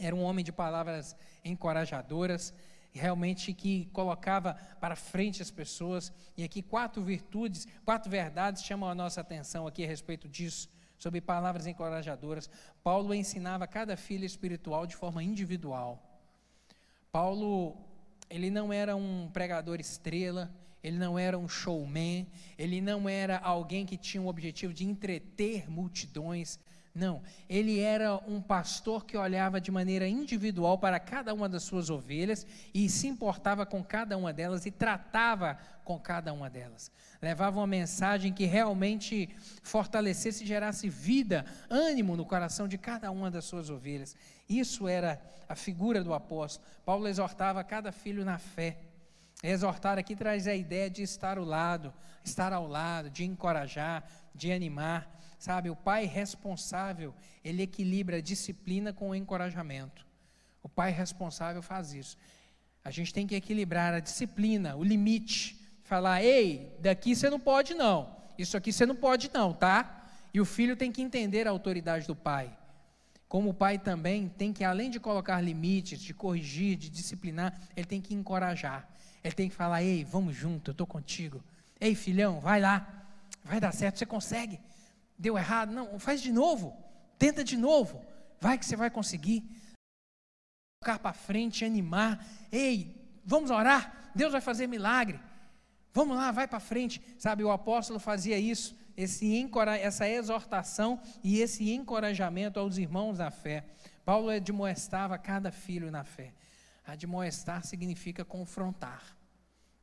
Era um homem de palavras encorajadoras, realmente que colocava para frente as pessoas. E aqui quatro virtudes, quatro verdades chamam a nossa atenção aqui a respeito disso, sobre palavras encorajadoras. Paulo ensinava cada filho espiritual de forma individual. Paulo, ele não era um pregador estrela, ele não era um showman, ele não era alguém que tinha o objetivo de entreter multidões, não, ele era um pastor que olhava de maneira individual para cada uma das suas ovelhas e se importava com cada uma delas e tratava com cada uma delas. Levava uma mensagem que realmente fortalecesse e gerasse vida, ânimo no coração de cada uma das suas ovelhas. Isso era a figura do apóstolo. Paulo exortava cada filho na fé. Exortar aqui traz a ideia de estar ao lado, estar ao lado, de encorajar, de animar. Sabe, o pai responsável, ele equilibra a disciplina com o encorajamento. O pai responsável faz isso. A gente tem que equilibrar a disciplina, o limite. Falar, ei, daqui você não pode não. Isso aqui você não pode não, tá? E o filho tem que entender a autoridade do pai. Como o pai também tem que, além de colocar limites, de corrigir, de disciplinar, ele tem que encorajar. Ele tem que falar: ei, vamos junto, eu estou contigo. Ei, filhão, vai lá, vai dar certo, você consegue. Deu errado? Não, faz de novo, tenta de novo, vai que você vai conseguir. Colocar para frente, animar. Ei, vamos orar, Deus vai fazer milagre. Vamos lá, vai para frente. Sabe, o apóstolo fazia isso, esse essa exortação e esse encorajamento aos irmãos da fé. Paulo admoestava cada filho na fé. Admoestar significa confrontar.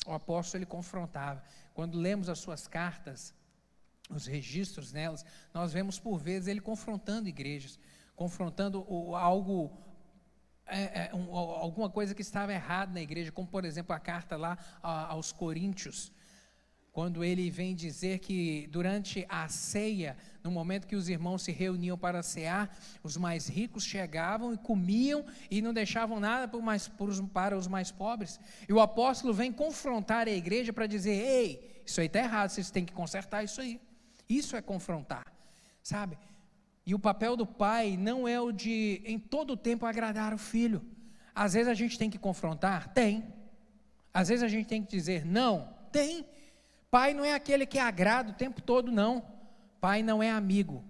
O apóstolo ele confrontava. Quando lemos as suas cartas, os registros nelas, nós vemos por vezes ele confrontando igrejas, confrontando o, algo, é, é, um, alguma coisa que estava errada na igreja, como por exemplo a carta lá a, aos Coríntios quando ele vem dizer que durante a ceia, no momento que os irmãos se reuniam para cear, os mais ricos chegavam e comiam e não deixavam nada para os mais pobres. E o apóstolo vem confrontar a igreja para dizer: ei, isso aí está errado, vocês têm que consertar isso aí. Isso é confrontar, sabe? E o papel do pai não é o de, em todo o tempo, agradar o filho. Às vezes a gente tem que confrontar? Tem. Às vezes a gente tem que dizer não? Tem. Pai não é aquele que agrada o tempo todo, não. Pai não é amigo.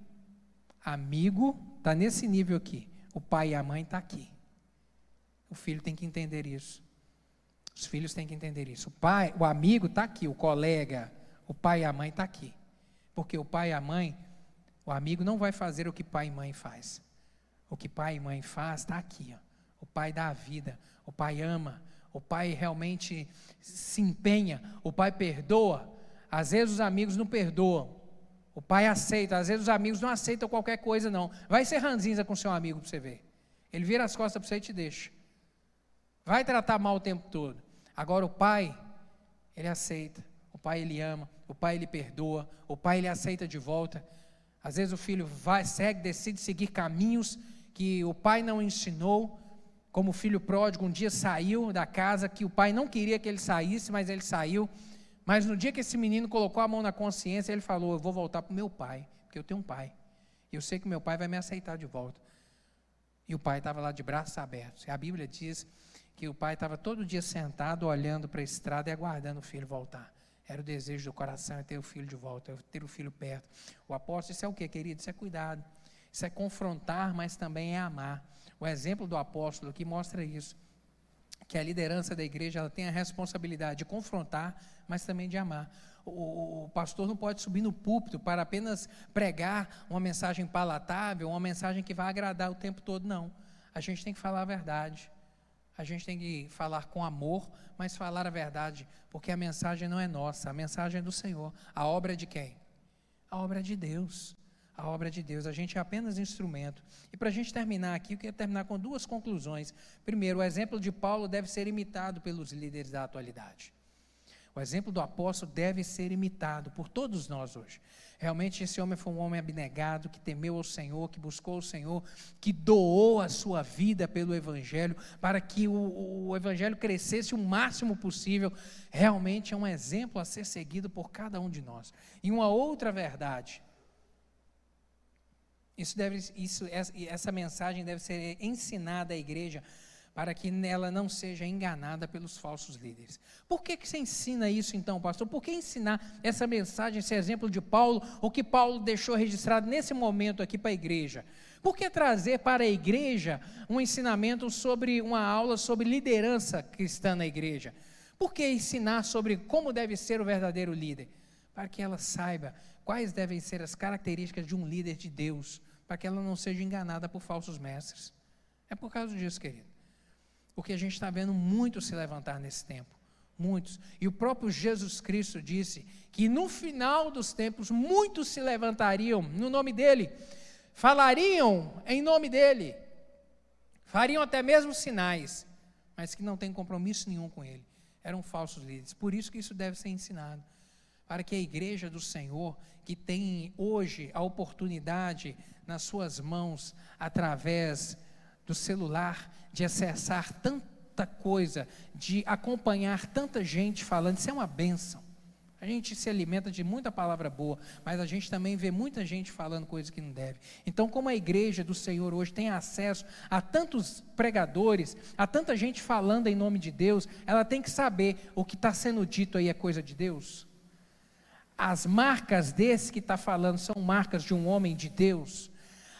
Amigo está nesse nível aqui. O pai e a mãe estão tá aqui. O filho tem que entender isso. Os filhos têm que entender isso. O pai, o amigo está aqui, o colega, o pai e a mãe estão tá aqui. Porque o pai e a mãe, o amigo não vai fazer o que pai e mãe faz. O que pai e mãe faz está aqui. Ó. O pai dá a vida, o pai ama, o pai realmente se empenha, o pai perdoa. Às vezes os amigos não perdoam. O pai aceita, às vezes os amigos não aceitam qualquer coisa, não. Vai ser ranzinza com seu amigo para você ver. Ele vira as costas para você e te deixa. Vai tratar mal o tempo todo. Agora o pai, ele aceita. O pai ele ama, o pai ele perdoa, o pai ele aceita de volta. Às vezes o filho vai, segue, decide seguir caminhos que o pai não ensinou, como o filho pródigo um dia saiu da casa que o pai não queria que ele saísse, mas ele saiu. Mas no dia que esse menino colocou a mão na consciência, ele falou: Eu vou voltar para o meu pai, porque eu tenho um pai. E eu sei que meu pai vai me aceitar de volta. E o pai estava lá de braços abertos. E a Bíblia diz que o pai estava todo dia sentado, olhando para a estrada e aguardando o filho voltar. Era o desejo do coração, é ter o filho de volta, é ter o filho perto. O apóstolo, isso é o que, querido? Isso é cuidado. Isso é confrontar, mas também é amar. O exemplo do apóstolo aqui mostra isso. Que a liderança da igreja ela tem a responsabilidade de confrontar, mas também de amar. O, o pastor não pode subir no púlpito para apenas pregar uma mensagem palatável, uma mensagem que vai agradar o tempo todo, não. A gente tem que falar a verdade. A gente tem que falar com amor, mas falar a verdade, porque a mensagem não é nossa, a mensagem é do Senhor. A obra é de quem? A obra é de Deus a obra de Deus, a gente é apenas instrumento. E para a gente terminar aqui, eu quero terminar com duas conclusões. Primeiro, o exemplo de Paulo deve ser imitado pelos líderes da atualidade. O exemplo do apóstolo deve ser imitado por todos nós hoje. Realmente, esse homem foi um homem abnegado, que temeu ao Senhor, que buscou o Senhor, que doou a sua vida pelo Evangelho, para que o, o Evangelho crescesse o máximo possível. Realmente é um exemplo a ser seguido por cada um de nós. E uma outra verdade isso deve, isso, essa mensagem deve ser ensinada à igreja para que ela não seja enganada pelos falsos líderes. Por que, que você ensina isso então, pastor? Por que ensinar essa mensagem, esse exemplo de Paulo, o que Paulo deixou registrado nesse momento aqui para a igreja? Por que trazer para a igreja um ensinamento sobre uma aula sobre liderança cristã na igreja? Por que ensinar sobre como deve ser o verdadeiro líder? Para que ela saiba quais devem ser as características de um líder de Deus para que ela não seja enganada por falsos mestres. É por causa disso, querido. Porque a gente está vendo muitos se levantar nesse tempo. Muitos. E o próprio Jesus Cristo disse que no final dos tempos muitos se levantariam no nome dele, falariam em nome dele, fariam até mesmo sinais, mas que não têm compromisso nenhum com ele. eram falsos líderes. Por isso que isso deve ser ensinado. Para que a igreja do Senhor, que tem hoje a oportunidade nas suas mãos, através do celular, de acessar tanta coisa, de acompanhar tanta gente falando, isso é uma benção. A gente se alimenta de muita palavra boa, mas a gente também vê muita gente falando coisas que não deve. Então, como a igreja do Senhor hoje tem acesso a tantos pregadores, a tanta gente falando em nome de Deus, ela tem que saber o que está sendo dito aí é coisa de Deus. As marcas desse que está falando são marcas de um homem de Deus.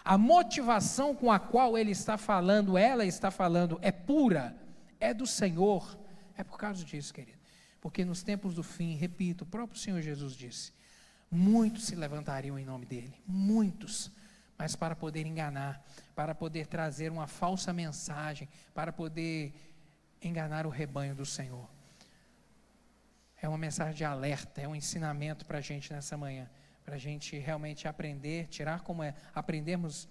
A motivação com a qual ele está falando, ela está falando, é pura, é do Senhor. É por causa disso, querido. Porque nos tempos do fim, repito, o próprio Senhor Jesus disse: muitos se levantariam em nome dele, muitos, mas para poder enganar, para poder trazer uma falsa mensagem, para poder enganar o rebanho do Senhor. É uma mensagem de alerta, é um ensinamento para a gente nessa manhã, para a gente realmente aprender, tirar como é, aprendermos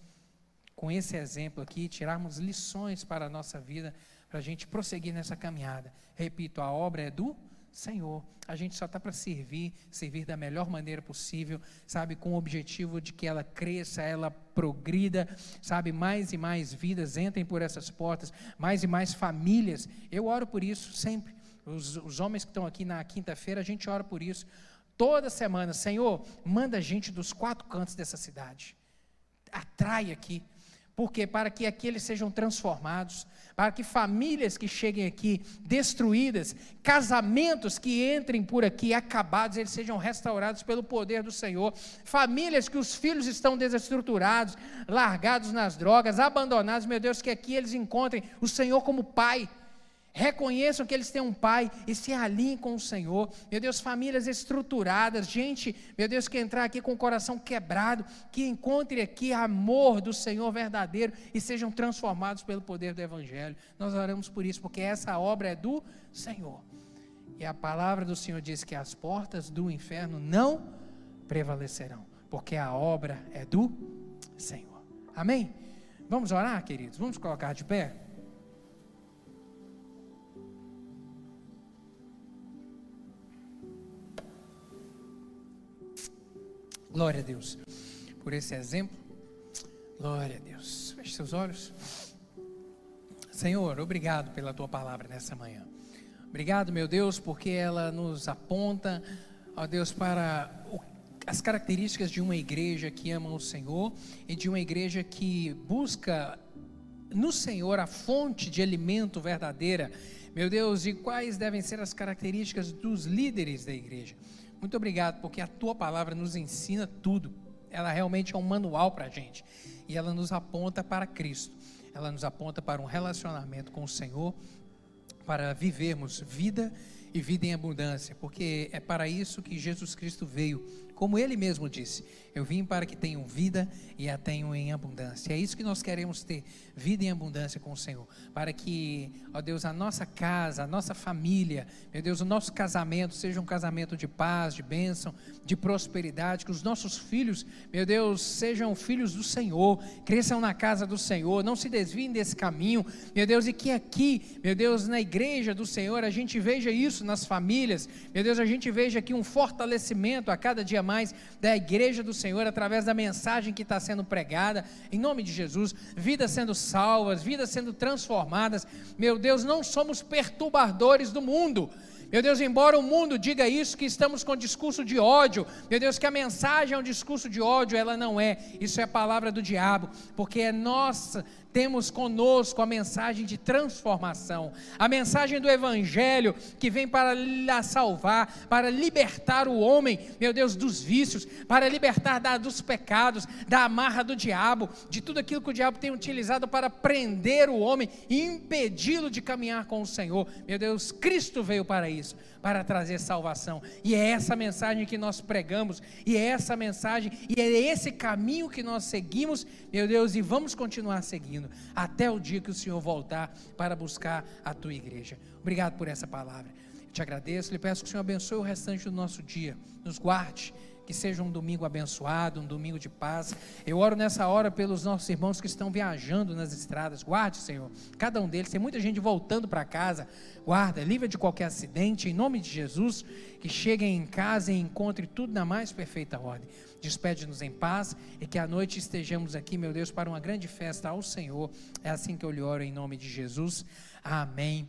com esse exemplo aqui, tirarmos lições para a nossa vida, para a gente prosseguir nessa caminhada. Repito, a obra é do Senhor, a gente só está para servir, servir da melhor maneira possível, sabe, com o objetivo de que ela cresça, ela progrida, sabe, mais e mais vidas entrem por essas portas, mais e mais famílias. Eu oro por isso sempre. Os, os homens que estão aqui na quinta-feira, a gente ora por isso. Toda semana, Senhor, manda gente dos quatro cantos dessa cidade. Atrai aqui. Porque para que aqui eles sejam transformados, para que famílias que cheguem aqui destruídas, casamentos que entrem por aqui acabados, eles sejam restaurados pelo poder do Senhor, famílias que os filhos estão desestruturados, largados nas drogas, abandonados, meu Deus, que aqui eles encontrem o Senhor como Pai reconheçam que eles têm um pai e se alinhem com o Senhor. Meu Deus, famílias estruturadas, gente, meu Deus, que entrar aqui com o coração quebrado, que encontre aqui amor do Senhor verdadeiro e sejam transformados pelo poder do Evangelho. Nós oramos por isso, porque essa obra é do Senhor. E a palavra do Senhor diz que as portas do inferno não prevalecerão, porque a obra é do Senhor. Amém? Vamos orar, queridos? Vamos colocar de pé? Glória a Deus por esse exemplo. Glória a Deus. Feche seus olhos. Senhor, obrigado pela tua palavra nessa manhã. Obrigado, meu Deus, porque ela nos aponta, ó Deus, para o, as características de uma igreja que ama o Senhor e de uma igreja que busca no Senhor a fonte de alimento verdadeira. Meu Deus, e quais devem ser as características dos líderes da igreja? Muito obrigado, porque a tua palavra nos ensina tudo. Ela realmente é um manual para a gente. E ela nos aponta para Cristo. Ela nos aponta para um relacionamento com o Senhor, para vivermos vida e vida em abundância, porque é para isso que Jesus Cristo veio como ele mesmo disse: Eu vim para que tenham vida e a tenham em abundância. É isso que nós queremos ter: vida em abundância com o Senhor. Para que, ó Deus, a nossa casa, a nossa família, meu Deus, o nosso casamento seja um casamento de paz, de bênção, de prosperidade. Que os nossos filhos, meu Deus, sejam filhos do Senhor, cresçam na casa do Senhor, não se desviem desse caminho, meu Deus, e que aqui, meu Deus, na igreja do Senhor, a gente veja isso nas famílias, meu Deus, a gente veja aqui um fortalecimento a cada dia mais da igreja do Senhor através da mensagem que está sendo pregada, em nome de Jesus, vidas sendo salvas, vidas sendo transformadas. Meu Deus, não somos perturbadores do mundo. Meu Deus, embora o mundo diga isso, que estamos com discurso de ódio, meu Deus, que a mensagem é um discurso de ódio, ela não é. Isso é a palavra do diabo, porque é nossa temos conosco a mensagem de transformação, a mensagem do Evangelho que vem para salvar, para libertar o homem, meu Deus, dos vícios, para libertar da, dos pecados, da amarra do diabo, de tudo aquilo que o diabo tem utilizado para prender o homem e impedi-lo de caminhar com o Senhor. Meu Deus, Cristo veio para isso, para trazer salvação, e é essa mensagem que nós pregamos, e é essa mensagem, e é esse caminho que nós seguimos, meu Deus, e vamos continuar seguindo até o dia que o Senhor voltar para buscar a tua igreja. Obrigado por essa palavra. Eu te agradeço, lhe peço que o Senhor abençoe o restante do nosso dia, nos guarde, que seja um domingo abençoado, um domingo de paz. Eu oro nessa hora pelos nossos irmãos que estão viajando nas estradas. Guarde, Senhor, cada um deles. Tem muita gente voltando para casa. Guarda, livre de qualquer acidente, em nome de Jesus. Que cheguem em casa e encontrem tudo na mais perfeita ordem. Despede-nos em paz e que à noite estejamos aqui, meu Deus, para uma grande festa ao Senhor. É assim que eu lhe oro em nome de Jesus. Amém.